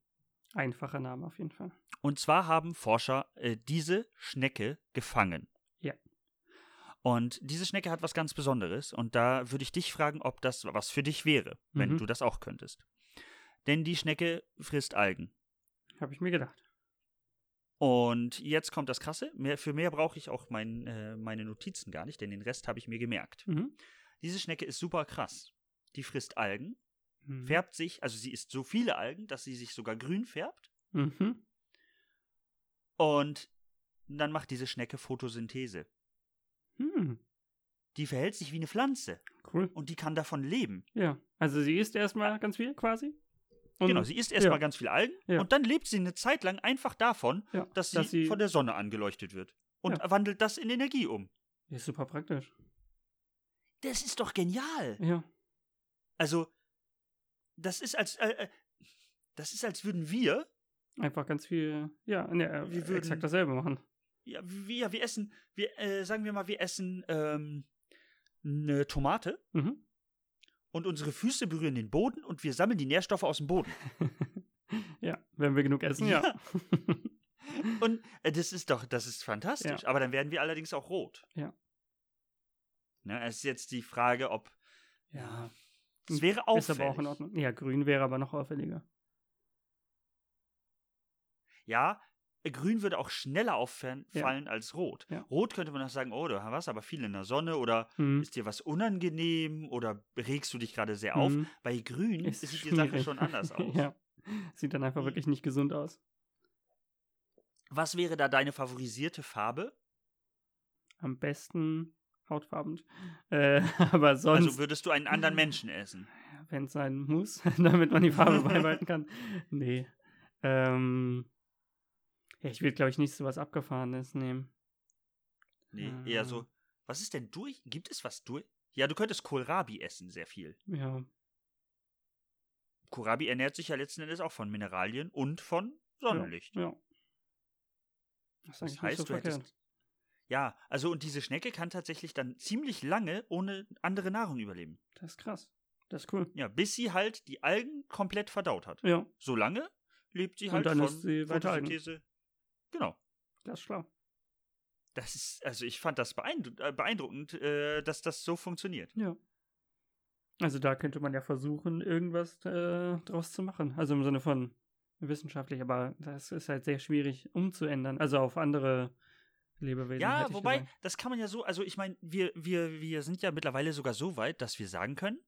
Einfacher Name auf jeden Fall. Und zwar haben Forscher äh, diese Schnecke gefangen. Ja. Und diese Schnecke hat was ganz Besonderes. Und da würde ich dich fragen, ob das was für dich wäre, wenn Mhm. du das auch könntest. Denn die Schnecke frisst Algen. Habe ich mir gedacht. Und jetzt kommt das Krasse. Mehr, für mehr brauche ich auch mein, äh, meine Notizen gar nicht, denn den Rest habe ich mir gemerkt. Mhm. Diese Schnecke ist super krass. Die frisst Algen, Mhm. färbt sich, also sie isst so viele Algen, dass sie sich sogar grün färbt. Mhm. Und dann macht diese Schnecke Photosynthese. Mhm. Die verhält sich wie eine Pflanze Cool. und die kann davon leben. Ja. Also sie isst erstmal ganz viel quasi. Und genau, sie isst erstmal ja. ganz viel Algen Ja. und dann lebt sie eine Zeit lang einfach davon, ja, dass sie, dass sie von der Sonne angeleuchtet wird. Und wandelt das in Energie um. ist super praktisch. Das ist doch genial. Ja. Also, das ist als, äh, äh, das ist als würden wir, Einfach ganz viel, ja, ne, Wir wir würden- exakt dasselbe machen. ja, wir, wir essen, wir, äh, sagen wir mal, wir essen ähm, eine Tomate Mhm. Und unsere Füße berühren den Boden und wir sammeln die Nährstoffe aus dem Boden. ja, wenn wir genug essen, ja. Und äh, das ist doch, das ist fantastisch. Aber dann werden wir allerdings auch rot. Ja. Ne, es ist jetzt die Frage, ob ja, es wäre ist auffällig. aber auch in Ordnung. Ja, grün wäre aber noch auffälliger. Ja, grün würde auch schneller auffallen Ja. als rot. Ja. Rot könnte man noch sagen, oh, du warst aber viel in der Sonne oder Mhm. ist dir was unangenehm oder regst du dich gerade sehr auf. Mhm. Bei grün Ist sieht die Sache schwierig. schon anders aus. ja. Sieht dann einfach Mhm. wirklich nicht gesund aus. Was wäre da deine favorisierte Farbe? Am besten hautfarben. Äh, aber sonst, Also würdest du einen anderen Menschen essen? wenn es sein muss, damit man die Farbe beibehalten kann. Nee. Ähm, ja, ich will, glaube ich, nicht so was Abgefahrenes nehmen. Nee, eher Ah. so. Was ist denn durch? Gibt es was durch? Ja, du könntest Kohlrabi essen, sehr viel. Ja, Kohlrabi ernährt sich ja letzten Endes auch von Mineralien und von Sonnenlicht. Ja. ja. Das ist Das heißt, so du verkehrt. hättest. Ja, also und diese Schnecke kann tatsächlich dann ziemlich lange ohne andere Nahrung überleben. Das ist krass. Das ist cool. Ja, bis sie halt die Algen komplett verdaut hat. Ja, Solange lebt sie Und halt dann von isst sie. Photosynthese. Genau. das ist schlau. Das ist, also ich fand das beeindru äh, beeindruckend, äh, dass das so funktioniert. Ja. Also da könnte man ja versuchen, irgendwas äh, draus zu machen. Also im Sinne von wissenschaftlich, aber das ist halt sehr schwierig umzuändern. Also auf andere Lebewesen. Ja, wobei, gesagt. das kann man ja so, also ich meine, wir, wir, wir sind ja mittlerweile sogar so weit, dass wir sagen können,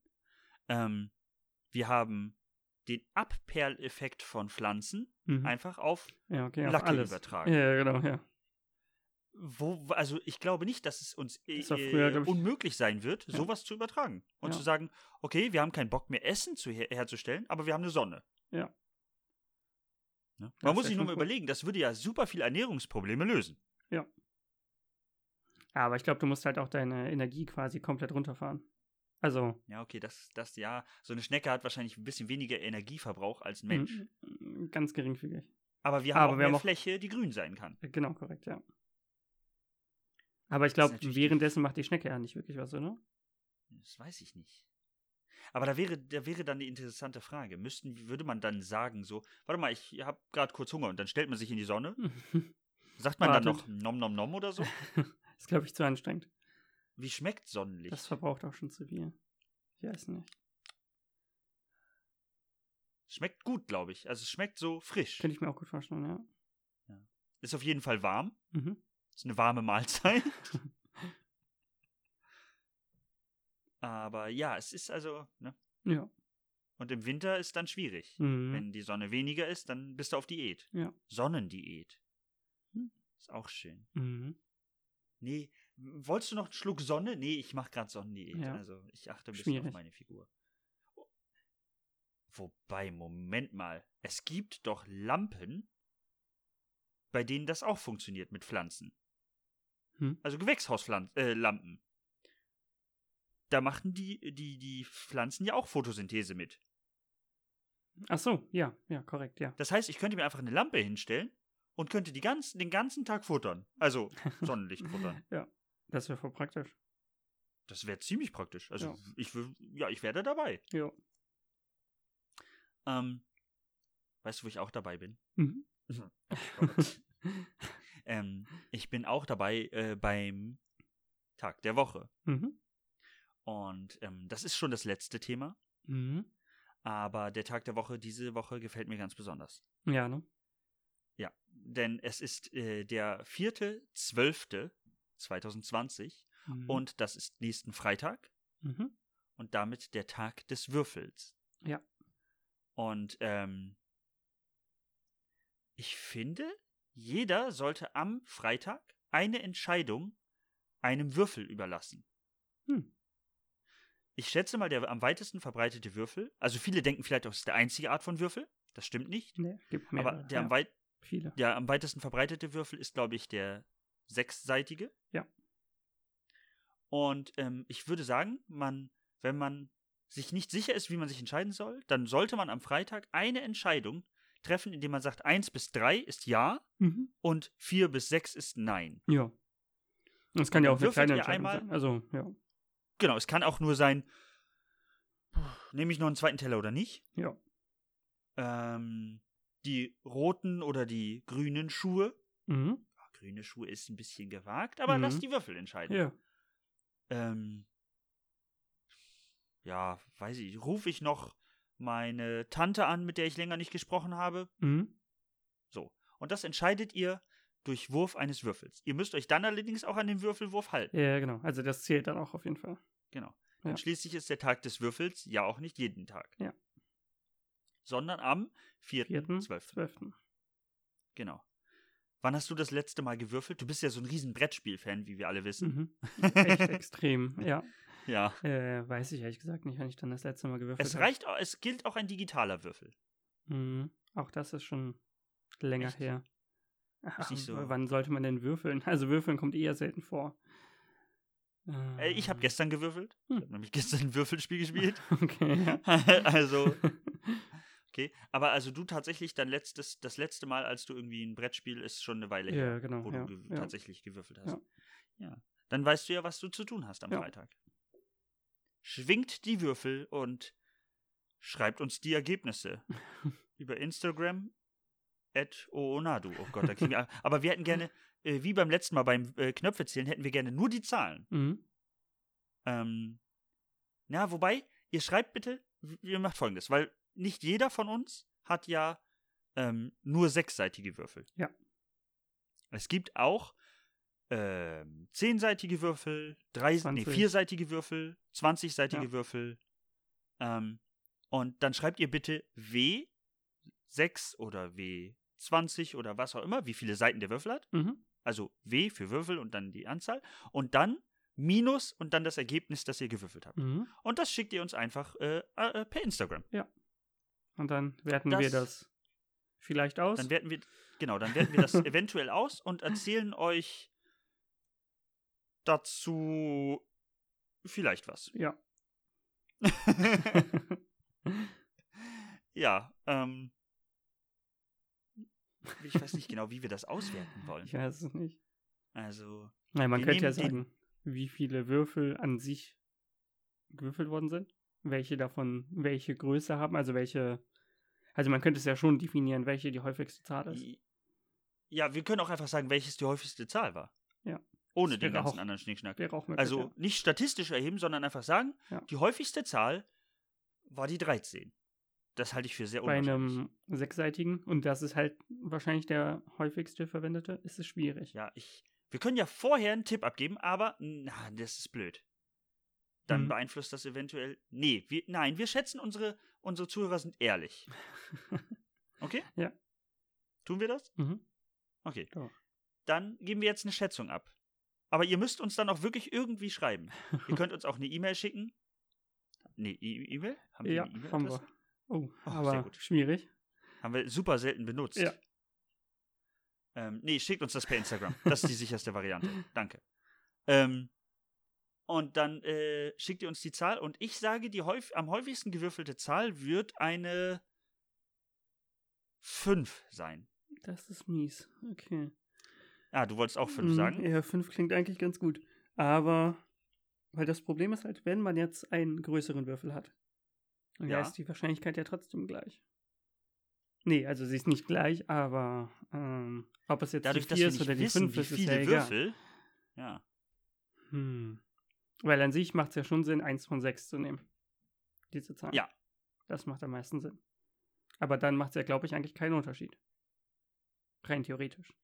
ähm, wir haben den Abperleffekt von Pflanzen Mhm. einfach auf ja, okay, alles. übertragen. Ja, genau, ja. Wo, also ich glaube nicht, dass es uns äh, früher, unmöglich sein wird, Ja. sowas zu übertragen. Und Ja. zu sagen, okay, wir haben keinen Bock mehr Essen zu her herzustellen, aber wir haben eine Sonne. Ja. Ne? Man muss sich nur mal cool. überlegen, das würde ja super viele Ernährungsprobleme lösen. Aber ich glaube, du musst halt auch deine Energie quasi komplett runterfahren. Also, Ja, okay, das, das ja. So eine Schnecke hat wahrscheinlich ein bisschen weniger Energieverbrauch als ein Mensch. mm, ganz geringfügig. Aber wir haben Aber auch wir haben mehr auch- Fläche, die grün sein kann. Genau, korrekt, ja. Aber ich Das glaube, die- währenddessen macht die Schnecke ja nicht wirklich was, oder? Das weiß ich nicht. Aber da wäre, da wäre dann eine interessante Frage. Müssten, würde man dann sagen, so, warte mal, ich habe gerade kurz Hunger und dann stellt man sich in die Sonne. Sagt man dann Wartet. noch nom nom nom oder so? ist, glaube ich, zu anstrengend. Wie schmeckt Sonnenlicht? Das verbraucht auch schon zu viel. Ich weiß nicht. schmeckt gut, glaube ich. Also es schmeckt so frisch. Könnte ich mir auch gut vorstellen, ja. Ist auf jeden Fall warm. Mhm. Ist eine warme Mahlzeit. Aber ja, es ist also, ne? Ja. Und im Winter ist dann schwierig. Mhm. Wenn die Sonne weniger ist, dann bist du auf Diät. Ja. Sonnendiät. Hm. Ist auch schön. Mhm. Nee, wolltest du noch einen Schluck Sonne? Nee, ich mache gerade Sonnendiät. Ja. Also ich achte ein bisschen auf Schwierig. meine Figur. Wobei, Moment mal. Es gibt doch Lampen, bei denen das auch funktioniert mit Pflanzen. Hm. Also Gewächshauslampen. Äh, da machten die, die, die Pflanzen ja auch Photosynthese mit. Ach so, ja, ja, korrekt, ja. Das heißt, ich könnte mir einfach eine Lampe hinstellen und könnte die ganz, den ganzen Tag futtern. Also Sonnenlicht futtern. Das wäre voll praktisch. Das wäre ziemlich praktisch. Also Ja. ich ja, ich wäre da dabei. Ja. Ähm, weißt du, wo ich auch dabei bin? Mhm. ähm, ich bin auch dabei äh, beim Tag der Woche. mhm. Und ähm, das ist schon das letzte Thema. Mhm. Aber der Tag der Woche diese Woche gefällt mir ganz besonders. Ja, ne? Ja, denn es ist äh, der 4.12.2020 Mhm. und das ist nächsten Freitag Mhm. und damit der Tag des Würfels. Ja. Und ähm, ich finde, jeder sollte am Freitag eine Entscheidung einem Würfel überlassen. Hm. Ich schätze mal, der am weitesten verbreitete Würfel, also viele denken vielleicht, das ist der einzige Art von Würfel. Das stimmt nicht. Nee, gibt aber mehrere, der, ja, am weit, viele. der am weitesten verbreitete Würfel ist, glaube ich, der sechsseitige. Ja. Und ähm, ich würde sagen, man, wenn man sich nicht sicher ist, wie man sich entscheiden soll, dann sollte man am Freitag eine Entscheidung treffen, indem man sagt, 1 bis 3 ist Ja Mhm. und 4 bis 6 ist Nein. Ja. Das kann ja auch eine kleine Entscheidung einmal- sein. Also, ja. Genau, es kann auch nur sein, nehme ich noch einen zweiten Teller oder nicht. Ja. Ähm, die roten oder die grünen Schuhe. Mhm. Grüne Schuhe ist ein bisschen gewagt, aber Mhm. lass die Würfel entscheiden. Ja. Ähm, ja, weiß ich, rufe ich noch meine Tante an, mit der ich länger nicht gesprochen habe. Mhm. So. Und das entscheidet ihr durch Wurf eines Würfels. Ihr müsst euch dann allerdings auch an den Würfelwurf halten. Ja, genau. Also das zählt dann auch auf jeden Fall. Genau. Ja. Und schließlich ist der Tag des Würfels ja auch nicht jeden Tag. Ja. Sondern am 4.12. 4.12. Genau. Wann hast du das letzte Mal gewürfelt? Du bist ja so ein riesen Brettspiel-Fan, wie wir alle wissen. Mhm. Echt extrem, ja. Ja. Äh, weiß ich ehrlich gesagt nicht, wann ich dann das letzte Mal gewürfelt Es habe. reicht, au- es gilt auch ein digitaler Würfel. Mhm. Auch das ist schon länger Echt? her. Ach, nicht so- Wann sollte man denn würfeln? Also würfeln kommt eher selten vor. Äh, ich habe gestern gewürfelt. Ich Hm. habe nämlich gestern ein Würfelspiel gespielt. Okay, ja. also, okay. Aber also du tatsächlich dein letztes, das letzte Mal, als du irgendwie ein Brettspiel, ist schon eine Weile her, ja, genau. wo Ja, du ge ja. tatsächlich gewürfelt hast. Ja. Dann weißt du ja, was du zu tun hast am. Freitag. Schwingt die Würfel und schreibt uns die Ergebnisse über Instagram at oonadu. Oh Gott, da kriegen wir. Aber wir hätten gerne, äh, wie beim letzten Mal beim äh, Knöpfe zählen, hätten wir gerne nur die Zahlen. Mhm. Ähm, ja, wobei, ihr schreibt bitte, ihr macht folgendes, weil nicht jeder von uns hat ja ähm, nur sechsseitige Würfel. Ja. Es gibt auch ähm, zehnseitige Würfel, drei, nee, 20. vierseitige Würfel, zwanzigseitige Ja. Würfel. Ähm, und dann schreibt ihr bitte W6 oder W20 oder was auch immer, wie viele Seiten der Würfel hat Mhm. also W für Würfel und dann die Anzahl und dann Minus und dann das Ergebnis, das ihr gewürfelt habt. Mhm. Und das schickt ihr uns einfach äh, äh, per Instagram. Und dann werten Das- wir das vielleicht aus. Dann werten wir, genau, dann werten wir das eventuell aus und erzählen euch dazu vielleicht was. ja. ja, ähm, ich weiß nicht genau, wie wir das auswerten wollen. ich weiß es nicht. Also, Nein, man könnte ja sagen, wie viele Würfel an sich gewürfelt worden sind. Welche davon welche Größe haben, also welche. Also man könnte es ja schon definieren, welche die häufigste Zahl ist. ja, wir können auch einfach sagen, welches die häufigste Zahl war. Ja. Ohne den ganzen auch- anderen Schnickschnack. Wäre auch möglich. Also ja. nicht statistisch erheben, sondern einfach sagen, Ja. die häufigste Zahl war die 13. Das halte ich für sehr bei unwahrscheinlich. einem sechsseitigen, und das ist halt wahrscheinlich der häufigste verwendete, ist es schwierig. Ja, ich. Wir können ja vorher einen Tipp abgeben, aber na, das ist blöd. Dann Mhm. beeinflusst das eventuell. Nee, wir, nein, wir schätzen unsere, unsere Zuhörer sind ehrlich. Okay? Ja. Tun wir das? Mhm. Okay. Doch. Dann geben wir jetzt eine Schätzung ab. Aber ihr müsst uns dann auch wirklich irgendwie schreiben. ihr könnt uns auch eine E-Mail schicken. Nee, E- E-Mail? Haben wir Ja, eine haben E-Mail-Adresse? wir. Oh, sehr aber gut. schwierig. Haben wir super selten benutzt. Ja. Ähm, nee, schickt uns das per Instagram. Das ist die sicherste Variante. Danke. Ähm, und dann äh, schickt ihr uns die Zahl und ich sage, die häuf am häufigsten gewürfelte Zahl wird eine 5 sein. Das ist mies. Okay. Ah, du wolltest auch 5 Mm, sagen? Ja, 5 klingt eigentlich ganz gut. Aber, weil das Problem ist halt, wenn man jetzt einen größeren Würfel hat, dann Ja. ist die Wahrscheinlichkeit ja trotzdem gleich. Nee, also sie ist nicht gleich, aber ähm, ob es jetzt Dadurch, die dass 4 wir ist oder die wissen, 5 wie ist, ist ja egal. Würfel. Ja. Hm. Weil an sich macht es ja schon Sinn, 1 von 6 zu nehmen. Diese Zahl. Ja. Das macht am meisten Sinn. Aber dann macht es ja, glaube ich, eigentlich keinen Unterschied. Rein theoretisch.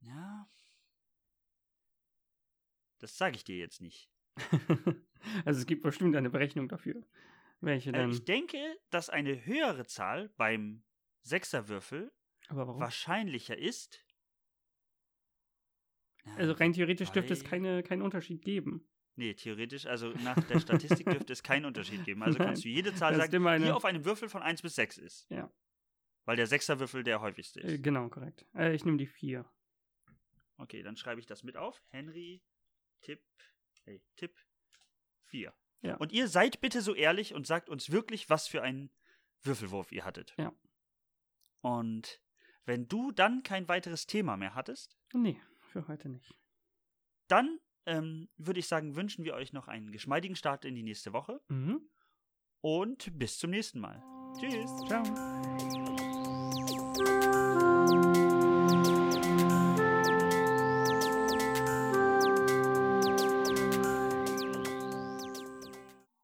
Ja. Das sage ich dir jetzt nicht. also es gibt bestimmt eine Berechnung dafür. Welche Äh, dann. ich denke, dass eine höhere Zahl beim Sechserwürfel wahrscheinlicher ist. Also rein theoretisch dürfte es keine, keinen Unterschied geben. Nee, theoretisch, also nach der Statistik dürfte es keinen Unterschied geben. Also kannst du jede Zahl Das sagen, eine- die auf einem Würfel von 1 bis 6 ist. Ja. Weil der Sechserwürfel der häufigste Äh, ist. genau, korrekt. Äh, ich nehme die 4. Okay, dann schreibe ich das mit auf. Henry, Tipp Hey, Tipp 4. Ja. Und ihr seid bitte so ehrlich und sagt uns wirklich, was für einen Würfelwurf ihr hattet. Ja. Und wenn du dann kein weiteres Thema mehr hattest, Nee, für heute nicht. dann ähm, würde ich sagen, wünschen wir euch noch einen geschmeidigen Start in die nächste Woche Mhm. und bis zum nächsten Mal. Tschüss. Ciao.